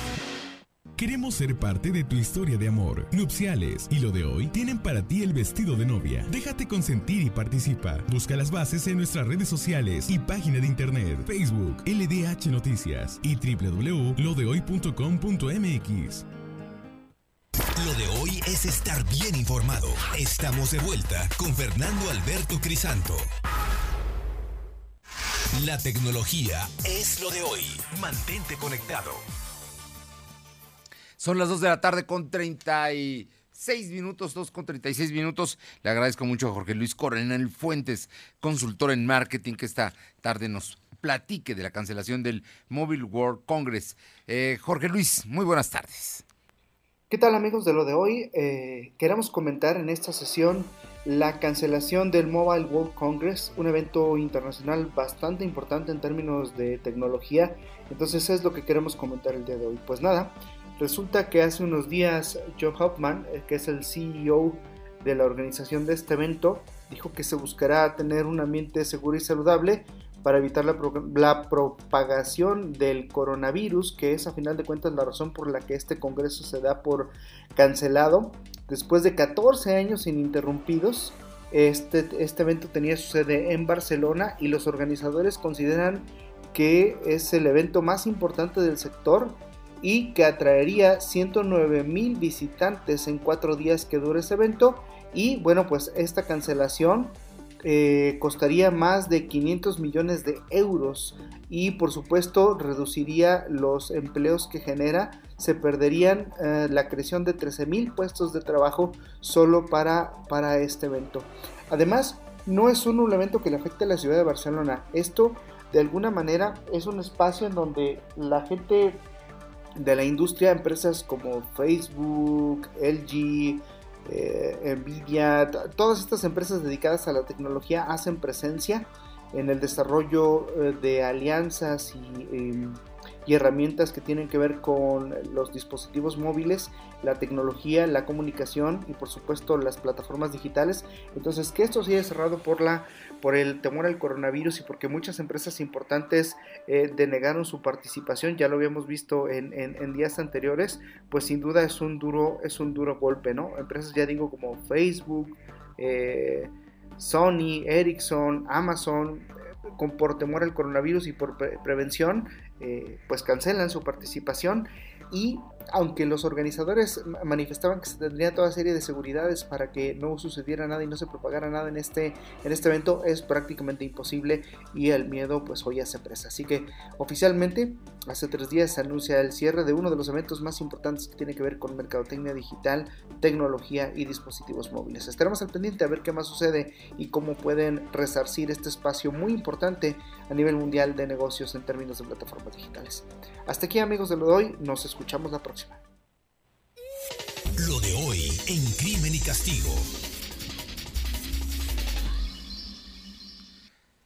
[SPEAKER 2] Queremos ser parte de tu historia de amor, nupciales y lo de hoy tienen para ti el vestido de novia. Déjate consentir y participa. Busca las bases en nuestras redes sociales y página de internet, Facebook, LDH Noticias y www.lodehoy.com.mx. Lo de hoy es estar bien informado. Estamos de vuelta con Fernando Alberto Crisanto. La tecnología es lo de hoy. Mantente conectado.
[SPEAKER 1] Son las 2 de la tarde con 36 minutos, 2 con 36 minutos. Le agradezco mucho a Jorge Luis Coronel Fuentes, consultor en marketing, que esta tarde nos platique de la cancelación del Mobile World Congress. Eh, Jorge Luis, muy buenas tardes.
[SPEAKER 26] ¿Qué tal amigos de lo de hoy? Eh, queremos comentar en esta sesión la cancelación del Mobile World Congress, un evento internacional bastante importante en términos de tecnología. Entonces es lo que queremos comentar el día de hoy. Pues nada, Resulta que hace unos días Joe Hoffman, eh, que es el CEO de la organización de este evento, dijo que se buscará tener un ambiente seguro y saludable para evitar la, la, propagación del coronavirus, que es a final de cuentas la razón por la que este congreso se da por cancelado. Después de 14 años ininterrumpidos, este, este evento tenía su sede en Barcelona y los organizadores consideran que es el evento más importante del sector y que atraería 109 mil visitantes en cuatro días que dure ese evento. Y bueno, pues esta cancelación eh, costaría más de 500 millones de euros y por supuesto reduciría los empleos que genera. Se perderían eh, la creación de 13 mil puestos de trabajo solo para, para este evento. Además, no es un evento que le afecte a la ciudad de Barcelona. Esto de alguna manera es un espacio en donde la gente de la industria, empresas como Facebook, LG, eh, Nvidia, todas estas empresas dedicadas a la tecnología hacen presencia en el desarrollo eh, de alianzas y em, y herramientas que tienen que ver con los dispositivos móviles, la tecnología, la comunicación y por supuesto las plataformas digitales. Entonces que esto siga cerrado por, la, por el temor al coronavirus y porque muchas empresas importantes eh, denegaron su participación, ya lo habíamos visto en, días anteriores, pues sin duda es un duro, es un duro golpe, ¿no? Empresas ya digo como Facebook, eh, Sony, Ericsson, Amazon, eh, con, por temor al coronavirus y por prevención, eh, pues cancelan su participación y aunque los organizadores manifestaban que se tendría toda serie de seguridades para que no sucediera nada y no se propagara nada en este, en este evento, es prácticamente imposible y el miedo pues hoy hace presa. Así que oficialmente hace tres días se anuncia el cierre de uno de los eventos más importantes que tiene que ver con mercadotecnia digital, tecnología y dispositivos móviles. Estaremos al pendiente a ver qué más sucede y cómo pueden resarcir este espacio muy importante a nivel mundial de negocios en términos de plataformas digitales. Hasta aquí amigos de lo de hoy, nos escuchamos la próxima.
[SPEAKER 2] Lo de hoy en Crimen y Castigo.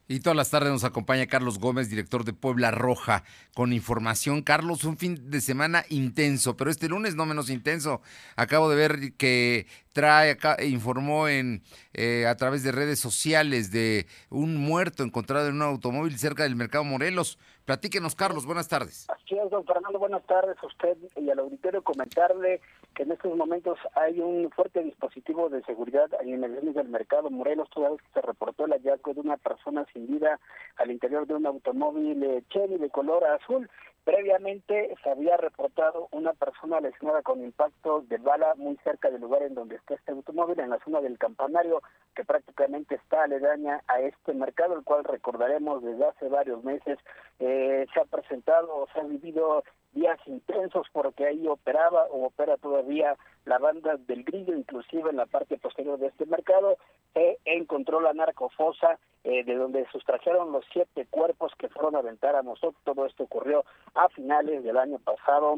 [SPEAKER 1] Y todas las tardes nos acompaña Carlos Gómez, director de Puebla Roja, con información. Carlos, un fin de semana intenso, pero este lunes no menos intenso. Acabo de ver que trae acá, e informó en eh, a través de redes sociales de un muerto encontrado en un automóvil cerca del mercado Morelos. Platíquenos, Carlos, buenas tardes.
[SPEAKER 27] Así es, don Fernando, buenas tardes a usted y al auditorio. Comentarle que en estos momentos hay un fuerte dispositivo de seguridad en el del mercado Morelos, toda vez que se reportó el hallazgo de una persona sin vida al interior de un automóvil eh, Chevy de color azul. Previamente se había reportado una persona lesionada con impacto de bala muy cerca del lugar en donde está este automóvil, en la zona del campanario, que prácticamente está aledaña a este mercado, el cual recordaremos desde hace varios meses eh, se ha presentado, se ha vivido días intensos porque ahí operaba o opera todavía la banda del grillo, inclusive en la parte posterior de este mercado, se encontró la narcofosa eh, de donde sustrajeron los siete cuerpos que fueron a aventar a nosotros. Todo esto ocurrió a finales del año pasado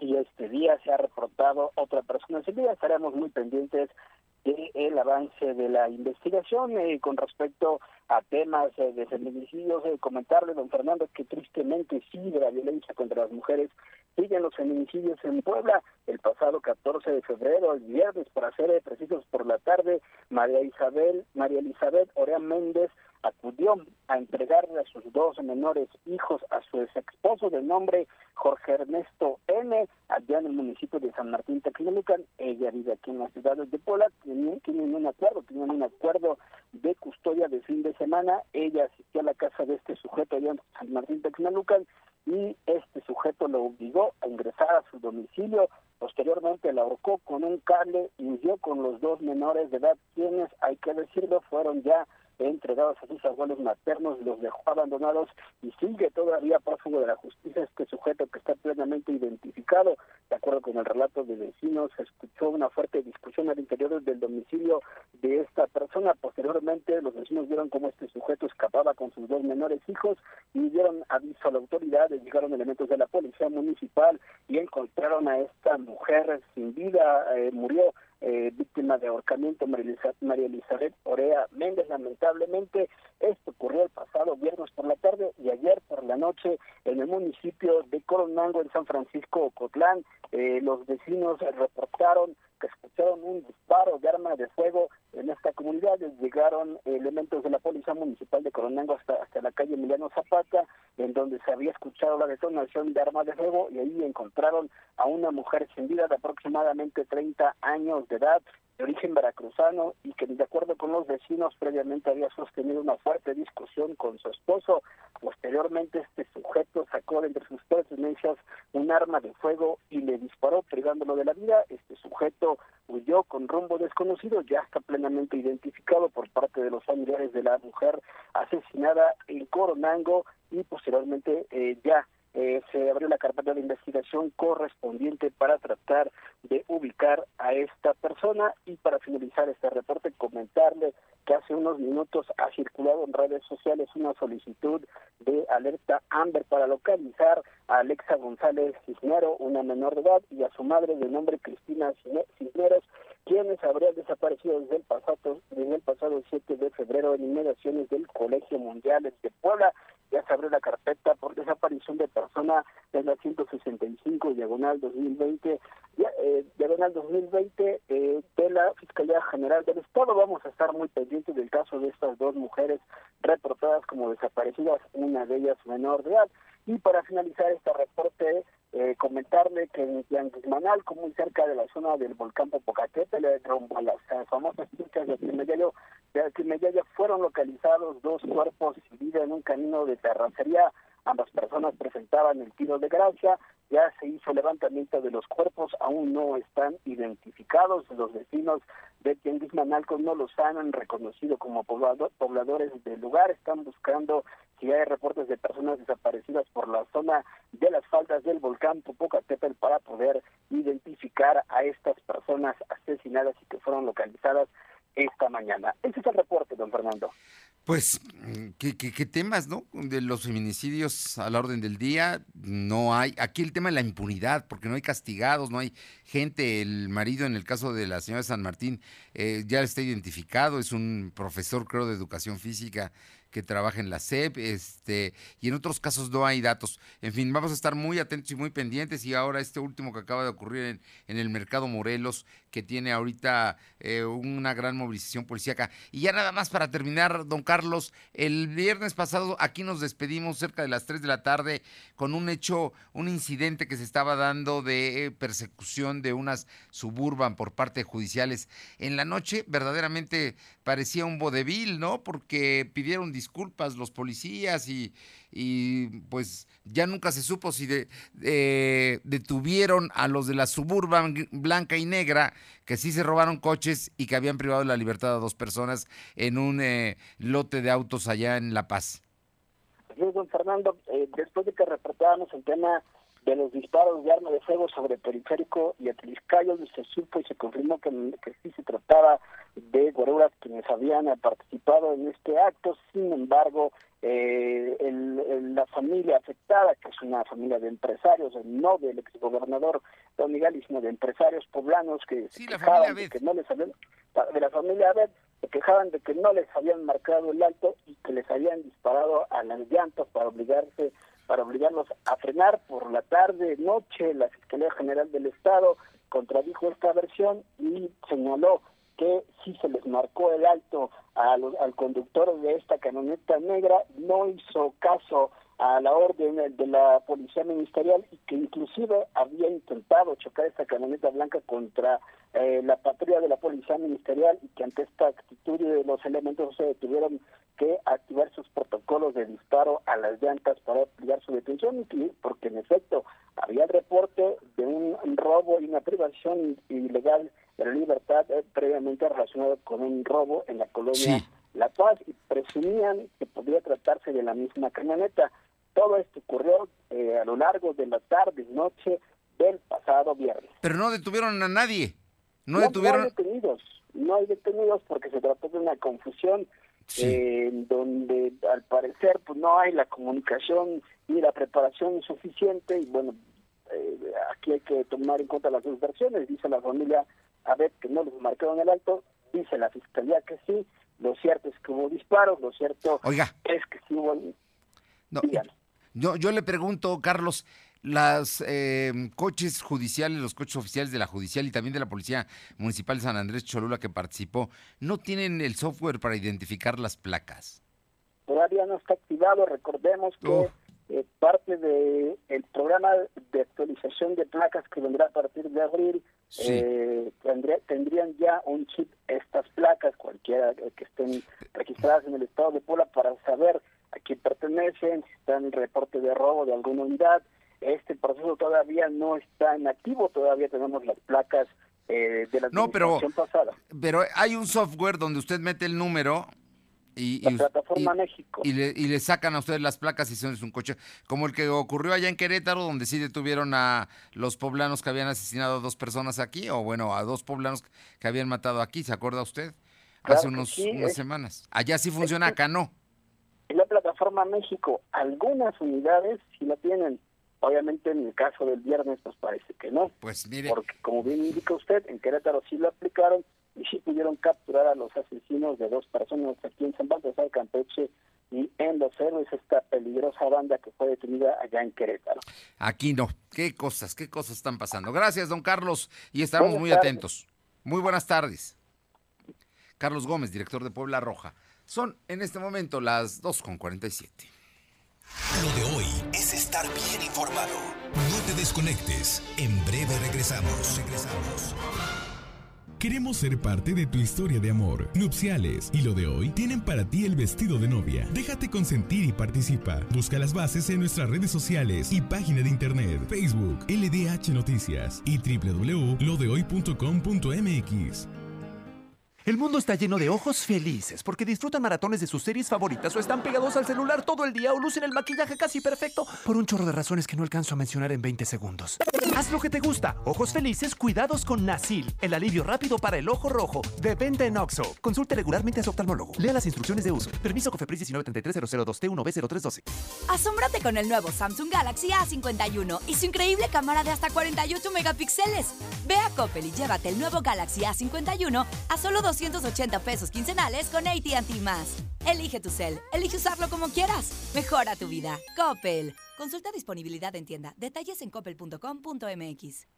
[SPEAKER 27] y este día se ha reportado otra persona. Día estaremos muy pendientes del avance de la investigación eh, con respecto a temas eh, de feminicidios. Eh, comentarle, don Fernando, que tristemente sigue la violencia contra las mujeres, siguen los feminicidios en Puebla. El pasado 14 de febrero, el viernes, para ser precisos por la tarde, María Isabel, María Elizabeth Orea Méndez acudió a entregarle a sus dos menores hijos a su ex esposo de nombre Jorge Ernesto N, allá en el municipio de San Martín Texmelucan. Ella vive aquí en la ciudad de Puebla, tienen, tienen un acuerdo, tienen un acuerdo de custodia de fin de semana. Ella asistió a la casa de este sujeto allá en San Martín Texmelucan y este sujeto lo obligó a ingresar a su domicilio. Posteriormente la ahorcó con un cable y huyó con los dos menores de edad, quienes, hay que decirlo, fueron ya entregados a sus abuelos maternos, los dejó abandonados y sigue todavía prófugo de la justicia este sujeto que está plenamente identificado. De acuerdo con el relato de vecinos, se escuchó una fuerte discusión al interior del domicilio de esta persona. Posteriormente, los vecinos vieron cómo este sujeto escapaba con sus dos menores hijos y dieron aviso a la autoridad, llegaron elementos de la policía municipal y encontraron a esta mujer sin vida, eh, murió eh, víctima de ahorcamiento, María Elizabeth Orea Méndez. Lamentablemente, esto ocurrió el pasado viernes por la tarde y ayer por la noche en el municipio de Coronango, en San Francisco Ocotlán. Eh, los vecinos reportaron que escucharon un disparo de arma de fuego en esta comunidad. Llegaron elementos de la Policía Municipal de Coronango hasta, hasta la calle Emiliano Zapata, en donde se había escuchado la detonación de arma de fuego y ahí encontraron a una mujer sin de aproximadamente 30 años de edad de origen veracruzano y que de acuerdo con los vecinos previamente había sostenido una fuerte discusión con su esposo. Posteriormente este sujeto sacó de entre sus pertenencias un arma de fuego y le disparó privándolo de la vida. Este sujeto huyó con rumbo desconocido, ya está plenamente identificado por parte de los familiares de la mujer asesinada en Coronango y posteriormente eh, ya eh, se abrió la carpeta de investigación correspondiente para tratar de ubicar a esta persona y para finalizar este reporte comentarle que hace unos minutos ha circulado en redes sociales una solicitud de alerta Amber para localizar a Alexa González Cisnero, una menor de edad, y a su madre de nombre Cristina Cisneros, quienes habrían desaparecido desde el pasado desde el pasado 7 de febrero en inmediaciones del Colegio Mundial de Puebla. Ya se abrió la carpeta por desaparición de persona en la 165 diagonal 2020, eh, diagonal 2020 eh, de la Fiscalía General del Estado. Vamos a estar muy pendientes del caso de estas dos mujeres reportadas como desaparecidas, una de ellas menor de edad. Y para finalizar este reporte, eh, comentarle que en Tianguismanal, como muy cerca de la zona del volcán Popocatépetl, rumbo a las famosas pistas de Quimeyayo, de fueron localizados dos cuerpos sin vida en un camino de terracería. Ambas personas presentaban el tiro de gracia, ya se hizo levantamiento de los cuerpos, aún no están identificados. Los vecinos de Tianguis Manalco no los han reconocido como pobladores del lugar, están buscando si hay reportes de personas desaparecidas por la zona de las faldas del volcán Popocatépetl para poder identificar a estas personas asesinadas y que fueron localizadas esta mañana. Ese es el reporte, don Fernando.
[SPEAKER 1] Pues, ¿qué, qué, temas, no? De los feminicidios a la orden del día, no hay. Aquí el tema de la impunidad, porque no hay castigados, no hay gente. El marido, en el caso de la señora San Martín, eh, ya está identificado, es un profesor, creo, de educación física que trabaja en la SEP, este, y en otros casos no hay datos. En fin, vamos a estar muy atentos y muy pendientes. Y ahora este último que acaba de ocurrir en el mercado Morelos, que tiene ahorita eh, una gran movilización policíaca. Y ya nada más para terminar, don Carlos, el viernes pasado aquí nos despedimos cerca de las 3 de la tarde con un hecho, un incidente que se estaba dando de eh, persecución de unas suburban por parte de judiciales. En la noche verdaderamente parecía un vodevil, ¿no? Porque pidieron disculpas los policías y, y pues ya nunca se supo si de, eh, detuvieron a los de la suburban blanca y negra que sí se robaron coches y que habían privado de la libertad a dos personas en un eh, lote de autos allá en La Paz.
[SPEAKER 27] Sí, don Fernando, eh, después de que reportábamos el tema de los disparos de arma de fuego sobre Periférico y Atliscayo, se supo y se confirmó que, que sí se trataba de guerreras quienes habían participado en este acto. Sin embargo, eh, el, el, la familia afectada, que es una familia de empresarios, no del exgobernador Don Miguel, sino de empresarios poblanos que
[SPEAKER 1] sí,
[SPEAKER 27] se quejaban de que no les habían, de la familia Abed, se quejaban de que no les habían marcado el alto y que les habían disparado a las llantas para obligarse para obligarlos a frenar por la tarde, noche, la Fiscalía General del Estado contradijo esta versión y señaló que sí se les marcó el alto a los, al conductor de esta camioneta negra, no hizo caso a la orden de la policía ministerial y que inclusive había intentado chocar esta camioneta blanca contra eh, la patrulla de la policía ministerial y que ante esta actitud de los elementos se tuvieron que activar sus protocolos de disparo a las llantas para ampliar su detención porque en efecto había el reporte de un robo y una privación ilegal de la libertad eh, previamente relacionado con un robo en la colonia
[SPEAKER 1] Sí.
[SPEAKER 27] La Paz y presumían que podría tratarse de la misma camioneta. Todo esto ocurrió eh, a lo largo de la tarde y noche del pasado viernes.
[SPEAKER 1] Pero no detuvieron a nadie. No,
[SPEAKER 27] No,
[SPEAKER 1] detuvieron.
[SPEAKER 27] hay detenidos, no hay detenidos porque se trató de una confusión
[SPEAKER 1] Sí.
[SPEAKER 27] eh, en donde al parecer pues no hay la comunicación ni la preparación suficiente y bueno, eh, aquí hay que tomar en cuenta las dos versiones, dice la familia a ver que no les marcaron el alto, dice la fiscalía que sí, lo cierto es que hubo disparos, lo cierto
[SPEAKER 1] Oiga.
[SPEAKER 27] es que sí hubo...
[SPEAKER 1] No. Yo, yo le pregunto, Carlos, las eh, coches judiciales, los coches oficiales de la judicial y también de la Policía Municipal de San Andrés Cholula que participó, ¿no tienen el software para identificar las placas?
[SPEAKER 27] todavía no está activado. Recordemos que
[SPEAKER 1] Uf.
[SPEAKER 27] eh, parte de el programa de actualización de placas que vendrá a partir de abril
[SPEAKER 1] Sí.
[SPEAKER 27] eh, tendría- tendrían ya un chip estas placas, cualquiera que estén registradas en el estado de Puebla, para saber pertenecen, si están en reporte de robo de alguna unidad. Este proceso todavía no está en activo, todavía tenemos las placas eh, de la
[SPEAKER 1] No, pero-
[SPEAKER 27] pasada.
[SPEAKER 1] Pero hay un software donde usted mete el número y,
[SPEAKER 27] La
[SPEAKER 1] y-
[SPEAKER 27] plataforma
[SPEAKER 1] y-
[SPEAKER 27] México.
[SPEAKER 1] y le, y le sacan a ustedes las placas si son es un coche, como el que ocurrió allá en Querétaro, donde sí detuvieron a los poblanos que habían asesinado a dos personas aquí, o bueno, a dos poblanos que habían matado aquí, ¿se acuerda usted?
[SPEAKER 27] Claro
[SPEAKER 1] Hace unos,
[SPEAKER 27] sí,
[SPEAKER 1] unas
[SPEAKER 27] es-
[SPEAKER 1] semanas. Allá sí funciona, acá no.
[SPEAKER 27] La plataforma México, algunas unidades sí la tienen. Obviamente en el caso del viernes pues parece que no.
[SPEAKER 1] Pues mire,
[SPEAKER 27] Porque como bien indica usted, en Querétaro sí lo aplicaron y sí pudieron capturar a los asesinos de dos personas aquí en San Baltasar, Campeche y en Los Héroes, esta peligrosa banda que fue detenida allá en Querétaro.
[SPEAKER 1] aquí no. ¿Qué cosas, qué cosas están pasando? Gracias, don Carlos, y estamos
[SPEAKER 27] Buenas
[SPEAKER 1] muy
[SPEAKER 27] tardes.
[SPEAKER 1] atentos. Muy buenas tardes. Carlos Gómez, director de Puebla Roja. Son en este momento las 2.47.
[SPEAKER 2] Lo de hoy es estar bien informado. No te desconectes. En breve regresamos. Regresamos.
[SPEAKER 12] Queremos ser parte de tu historia de amor, nupciales y lo de hoy tienen para ti el vestido de novia. Déjate consentir y participa. Busca las bases en nuestras redes sociales y página de internet, Facebook, LDH Noticias y www.lodehoy.com.mx.
[SPEAKER 14] El mundo está lleno de ojos felices porque disfrutan maratones de sus series favoritas o están pegados al celular todo el día o lucen el maquillaje casi perfecto por un chorro de razones que no alcanzo a mencionar en 20 segundos. Haz lo que te gusta. Ojos felices cuidados con Nasil, el alivio rápido para el ojo rojo. De venta en Oxo. Consulte regularmente a su oftalmólogo. Lea las instrucciones de uso. Permiso Cofepris 1933-002-T1B0312.
[SPEAKER 13] Asómbrate con el nuevo Samsung Galaxy A51 y su increíble cámara de hasta 48 megapíxeles. Ve a Coppel y llévate el nuevo Galaxy A51 a solo 280 pesos quincenales con ATT más. Elige tu cel, elige usarlo como quieras. Mejora tu vida. Coppel. Consulta disponibilidad en tienda. Detalles en coppel.com.mx.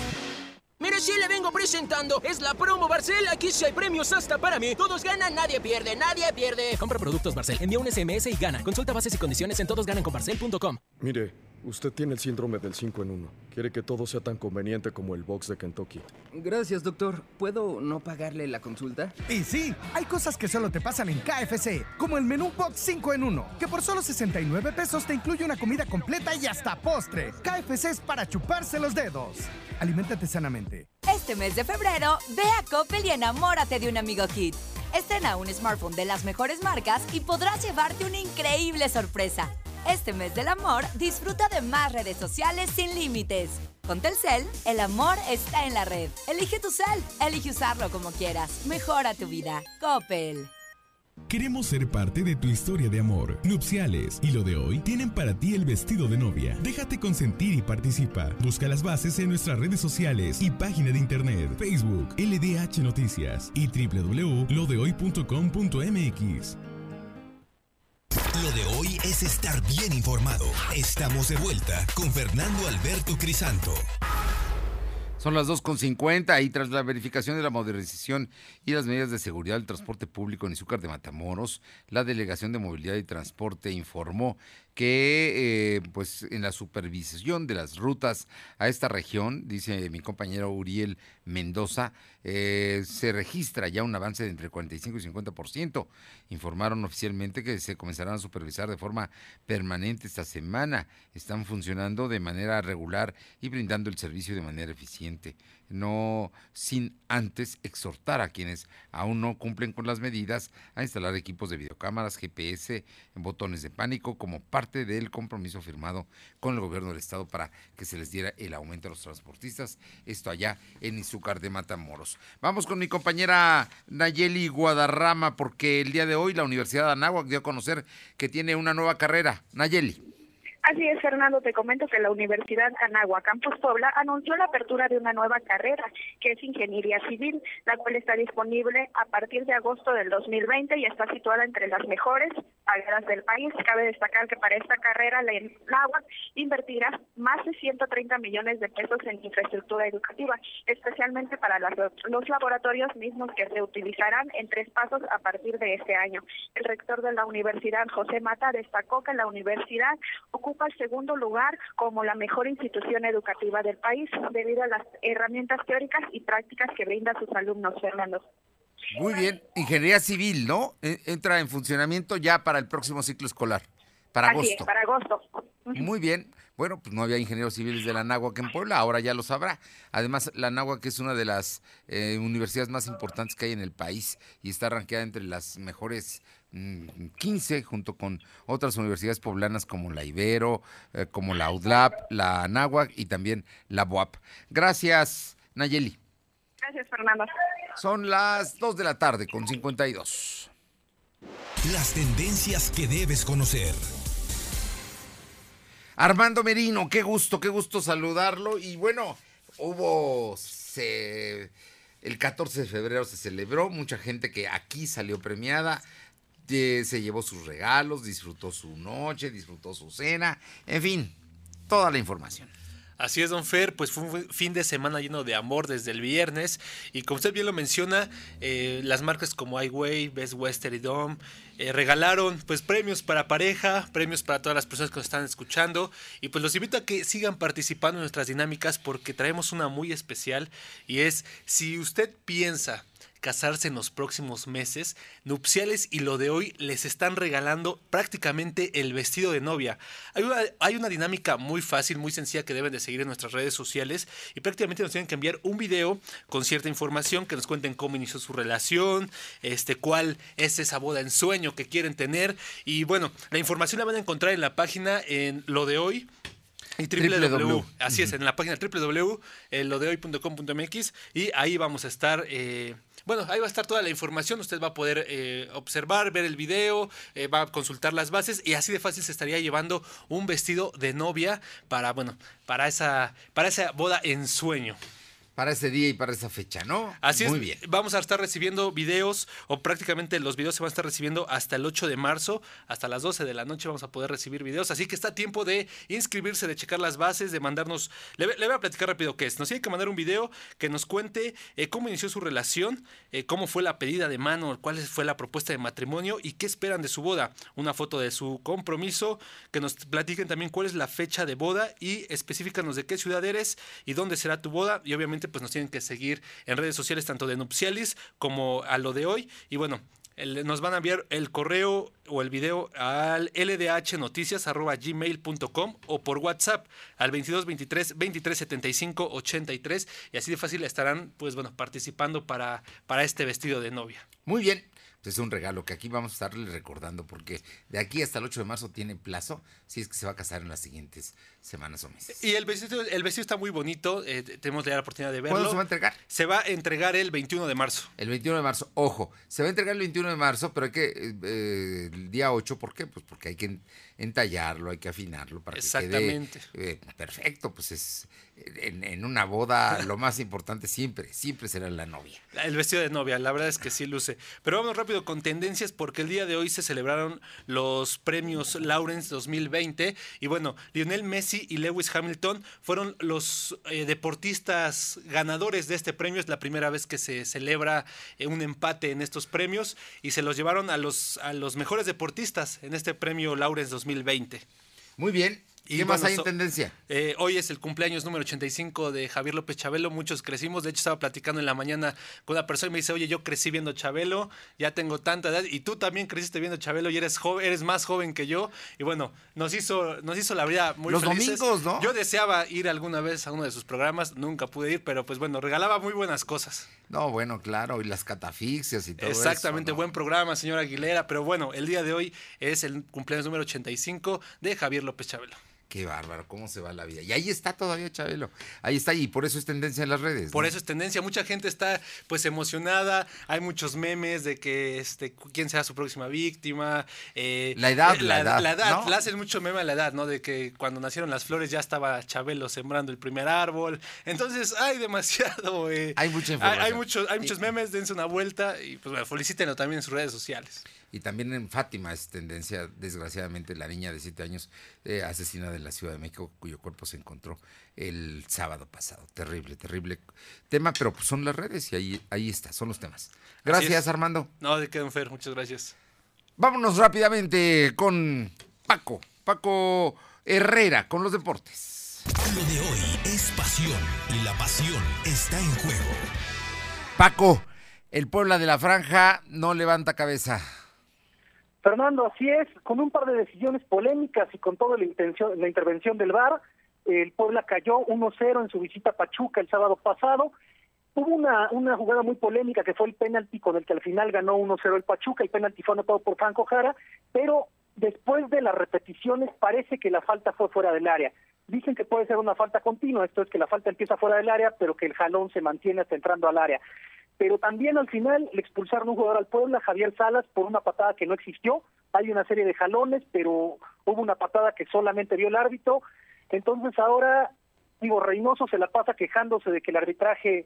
[SPEAKER 17] Mire, sí le vengo presentando. Es la promo Barcel. Aquí sí hay premios hasta para mí. Todos ganan, nadie pierde, nadie pierde.
[SPEAKER 28] Compra productos Barcel, envía un SMS y gana. Consulta bases y condiciones en todosgananconbarcel.com.
[SPEAKER 15] Mire, usted tiene el síndrome del 5 en 1. Quiere que todo sea tan conveniente como el box de Kentucky.
[SPEAKER 29] Gracias, doctor. ¿Puedo no pagarle la consulta?
[SPEAKER 16] Y sí, hay cosas que solo te pasan en KFC, como el menú Box 5 en 1, que por solo 69 pesos te incluye una comida completa y hasta postre. KFC es para chuparse los dedos. Aliméntate sanamente.
[SPEAKER 13] Este mes de febrero, ve a Coppel y enamórate de un amigo Kit. Estrena un smartphone de las mejores marcas y podrás llevarte una increíble sorpresa. Este mes del amor, disfruta de más redes sociales sin límites. Con Telcel, el amor está en la red. Elige tu cel, elige usarlo como quieras. Mejora tu vida. Coppel.
[SPEAKER 12] Queremos ser parte de tu historia de amor, nupciales y lo de hoy tienen para ti el vestido de novia. Déjate consentir y participa. Busca las bases en nuestras redes sociales y página de internet, Facebook, LDH Noticias y www.lodehoy.com.mx.
[SPEAKER 2] Lo de hoy es estar bien informado. Estamos de vuelta con Fernando Alberto Crisanto.
[SPEAKER 1] Son las 2.50 y tras la verificación de la modernización y las medidas de seguridad del transporte público en Izúcar de Matamoros, la Delegación de Movilidad y Transporte informó que eh, pues en la supervisión de las rutas a esta región, dice mi compañero Uriel Mendoza, eh, se registra ya un avance de entre 45 y 50%. Informaron oficialmente que se comenzarán a supervisar de forma permanente esta semana. Están funcionando de manera regular y brindando el servicio de manera eficiente no sin antes exhortar a quienes aún no cumplen con las medidas a instalar equipos de videocámaras, GPS, botones de pánico como parte del compromiso firmado con el gobierno del estado para que se les diera el aumento a los transportistas, esto allá en Izúcar de Matamoros. Vamos con mi compañera Nayeli Guadarrama porque el día de hoy la Universidad de Anáhuac dio a conocer que tiene una nueva carrera. Nayeli.
[SPEAKER 8] Así es, Fernando, te comento que la Universidad Anagua Campus Puebla anunció la apertura de una nueva carrera, que es Ingeniería Civil, la cual está disponible a partir de agosto del 2020 y está situada entre las mejores pagadas del país. Cabe destacar que para esta carrera la Anagua invertirá más de 130 millones de pesos en infraestructura educativa, especialmente para las, los laboratorios mismos que se utilizarán en tres pasos a partir de este año. El rector de la universidad, José Mata, destacó que la universidad ocupa ocupa el segundo lugar como la mejor institución educativa del país debido a las herramientas teóricas y prácticas que brinda a sus alumnos, Fernando.
[SPEAKER 1] Muy bien, ingeniería civil, ¿no? E, entra en funcionamiento ya para el próximo ciclo escolar, para agosto.
[SPEAKER 8] para agosto.
[SPEAKER 1] Muy bien. Bueno, pues no había ingenieros civiles de la Náhuac en Puebla, ahora ya lo sabrá. Además, la Náhuac es una de las eh, universidades más importantes que hay en el país y está ranqueada entre las mejores 15 junto con otras universidades poblanas como la Ibero, eh, como la UDLAP, la Anáhuac y también la BOAP. Gracias, Nayeli.
[SPEAKER 8] Gracias, Fernando.
[SPEAKER 1] Son las 2 de la tarde con 52.
[SPEAKER 2] Las tendencias que debes conocer.
[SPEAKER 1] Armando Merino, qué gusto, qué gusto saludarlo. Y bueno, hubo... Se, el 14 de febrero se celebró, mucha gente que aquí salió premiada se llevó sus regalos, disfrutó su noche, disfrutó su cena, en fin, toda la información.
[SPEAKER 30] Así es, don Fer, pues fue un fin de semana lleno de amor desde el viernes y como usted bien lo menciona, eh, las marcas como iWay, Best Western y Dom eh, regalaron pues premios para pareja, premios para todas las personas que nos están escuchando y pues los invito a que sigan participando en nuestras dinámicas porque traemos una muy especial y es si usted piensa casarse en los próximos meses, Nupciales y lo de hoy les están regalando prácticamente el vestido de novia. Hay una, hay una dinámica muy fácil, muy sencilla que deben de seguir en nuestras redes sociales y prácticamente nos tienen que enviar un video con cierta información que nos cuenten cómo inició su relación, este, cuál es esa boda en sueño que quieren tener y bueno, la información la van a encontrar en la página en lo de hoy y www. Así es, en la página www.lodehoy.com.mx y ahí vamos a estar. Eh, bueno, ahí va a estar toda la información. Usted va a poder eh, observar, ver el video, eh, va a consultar las bases y así de fácil se estaría llevando un vestido de novia para, bueno, para esa, para esa boda en sueño
[SPEAKER 1] para ese día y para esa fecha, ¿no?
[SPEAKER 30] Así Muy bien. Vamos a estar recibiendo videos, o prácticamente los videos se van a estar recibiendo hasta el 8 de marzo, hasta las 12 de la noche vamos a poder recibir videos. Así que está tiempo de inscribirse, de checar las bases, de mandarnos. Le, voy a platicar rápido qué es. Nos tiene que mandar un video que nos cuente eh, cómo inició su relación, eh, cómo fue la pedida de mano, cuál fue la propuesta de matrimonio y qué esperan de su boda. Una foto de su compromiso, que nos platiquen también cuál es la fecha de boda y específicanos de qué ciudad eres y dónde será tu boda. Y obviamente, pues nos tienen que seguir en redes sociales tanto de Nupcialis como a lo de hoy. Y bueno, nos van a enviar el correo o el video al ldhnoticias.gmail.com o por WhatsApp al 2223 2375 83 y así de fácil estarán pues bueno participando para, para este vestido de novia.
[SPEAKER 1] Muy bien, es un regalo que aquí vamos a estarle recordando porque de aquí hasta el 8 de marzo tiene plazo si es que se va a casar en las siguientes semanas o meses.
[SPEAKER 30] Y el vestido, el vestido está muy bonito, eh, tenemos la oportunidad de verlo.
[SPEAKER 1] ¿Cuándo se va a entregar?
[SPEAKER 30] Se va a entregar el 21 de marzo.
[SPEAKER 1] El 21 de marzo, ojo, se va a entregar el 21 de marzo, pero hay que, eh, eh, el día 8, ¿por qué? Pues porque hay que entallarlo, hay que afinarlo para que quede perfecto, pues es en, una boda lo más importante siempre, siempre será la novia.
[SPEAKER 30] El vestido de novia, la verdad es que sí luce. Pero vamos rápido con tendencias porque el día de hoy se celebraron los premios Lawrence 2020 y bueno, Lionel Messi y Lewis Hamilton fueron los eh, deportistas ganadores de este premio. Es la primera vez que se celebra eh, un empate en estos premios y se los llevaron a los, a los mejores deportistas en este premio Lawrence 2020.
[SPEAKER 1] Muy bien, ¿Y qué más hay en tendencia?
[SPEAKER 30] Eh, hoy es el cumpleaños número 85 de Javier López Chabelo. Muchos crecimos. De hecho, estaba platicando en la mañana con una persona y me dice, oye, yo crecí viendo Chabelo, ya tengo tanta edad. Y tú también creciste viendo Chabelo y eres joven, eres más joven que yo. Y bueno, nos hizo, nos hizo la vida muy
[SPEAKER 1] Los domingos, ¿no?
[SPEAKER 30] Yo deseaba ir alguna vez a uno de sus programas. Nunca pude ir, pero pues bueno, regalaba muy buenas cosas.
[SPEAKER 1] No, bueno, claro. Y las catafixias y todo
[SPEAKER 30] Exactamente, buen programa, señora Aguilera. Pero bueno, el día de hoy es el cumpleaños número 85 de Javier López Chabelo.
[SPEAKER 1] Qué bárbaro, cómo se va la vida. Y ahí está todavía Chabelo. Ahí está, y por eso es tendencia en las redes.
[SPEAKER 30] Por eso es tendencia. Mucha gente está pues emocionada. Hay muchos memes de que este quién será su próxima víctima.
[SPEAKER 1] Eh, la edad,
[SPEAKER 30] la, edad. La edad. ¿no? hacen mucho meme a la edad, ¿no? De que cuando nacieron las flores ya estaba Chabelo sembrando el primer árbol. Entonces hay demasiado. Eh,
[SPEAKER 1] hay mucha información.
[SPEAKER 30] Hay, muchos, hay muchos memes, dense una vuelta y pues bueno, felicítenlo también en sus redes sociales.
[SPEAKER 1] Y también en Fátima es tendencia, desgraciadamente, la niña de siete años eh, asesinada en la Ciudad de México, cuyo cuerpo se encontró el sábado pasado. Terrible, terrible tema, pero pues son las redes y ahí, ahí está, son los temas. Gracias, Armando.
[SPEAKER 30] No, de qué, Fer, muchas gracias.
[SPEAKER 1] Vámonos rápidamente con Paco, Paco Herrera, con los deportes.
[SPEAKER 2] Lo de hoy es pasión y la pasión está en juego.
[SPEAKER 1] Paco, el Puebla de la Franja no levanta cabeza.
[SPEAKER 31] Fernando, así es, con un par de decisiones polémicas y con toda la, intención, la intervención del VAR, el Puebla cayó 1-0 en su visita a Pachuca el sábado pasado. Hubo una, una jugada muy polémica que fue el penalti con el que al final ganó 1-0 el Pachuca, el penalti fue anotado por Franco Jara, pero después de las repeticiones parece que la falta fue fuera del área. Dicen que puede ser una falta continua, esto es que la falta empieza fuera del área, pero que el jalón se mantiene hasta entrando al área pero también al final le expulsaron un jugador al Puebla, Javier Salas, por una patada que no existió. Hay una serie de jalones, pero hubo una patada que solamente vio el árbitro. Entonces ahora, digo, Reynoso se la pasa quejándose de que el arbitraje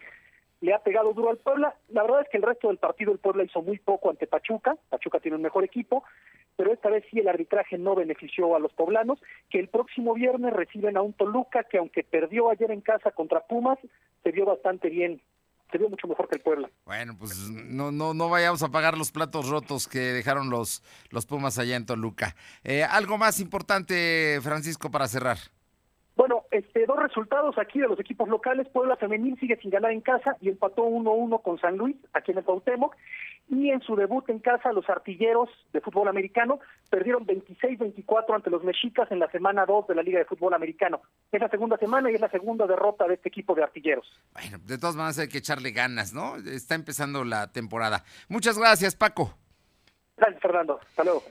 [SPEAKER 31] le ha pegado duro al Puebla. La verdad es que el resto del partido el Puebla hizo muy poco ante Pachuca. Pachuca tiene un mejor equipo, pero esta vez sí el arbitraje no benefició a los poblanos, que el próximo viernes reciben a un Toluca que aunque perdió ayer en casa contra Pumas, se vio bastante bien se vio mucho mejor que el Puebla.
[SPEAKER 1] Bueno, pues no, no, no vayamos a pagar los platos rotos que dejaron los, los Pumas allá en Toluca. Eh, algo más importante, Francisco, para cerrar.
[SPEAKER 31] Bueno, este, dos resultados aquí de los equipos locales. Puebla Femenil sigue sin ganar en casa y empató 1-1 con San Luis, aquí en el Cuauhtémoc. Y en su debut en casa, los artilleros de fútbol americano perdieron 26-24 ante los mexicas en la semana 2 de la Liga de Fútbol Americano. Es la segunda semana y es la segunda derrota de este equipo de artilleros.
[SPEAKER 1] Bueno, de todas maneras hay que echarle ganas, ¿no? Está empezando la temporada. Muchas gracias, Paco.
[SPEAKER 31] Gracias, Fernando. Hasta luego.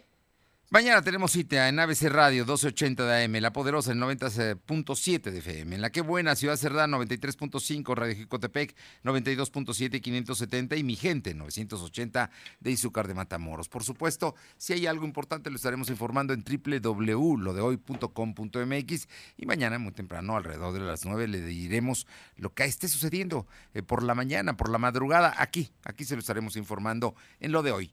[SPEAKER 1] Mañana tenemos cita en ABC Radio 1280 de AM, La Poderosa en 90.7 de FM, en La Que Buena, Ciudad Cerdán 93.5, Radio Jicotepec 92.7 y 570 y Mi Gente 980 de Izúcar de Matamoros. Por supuesto, si hay algo importante lo estaremos informando en www.lodehoy.com.mx y mañana muy temprano, alrededor de las 9, le diremos lo que esté sucediendo eh, por la mañana, por la madrugada, aquí, aquí se lo estaremos informando en lo de hoy.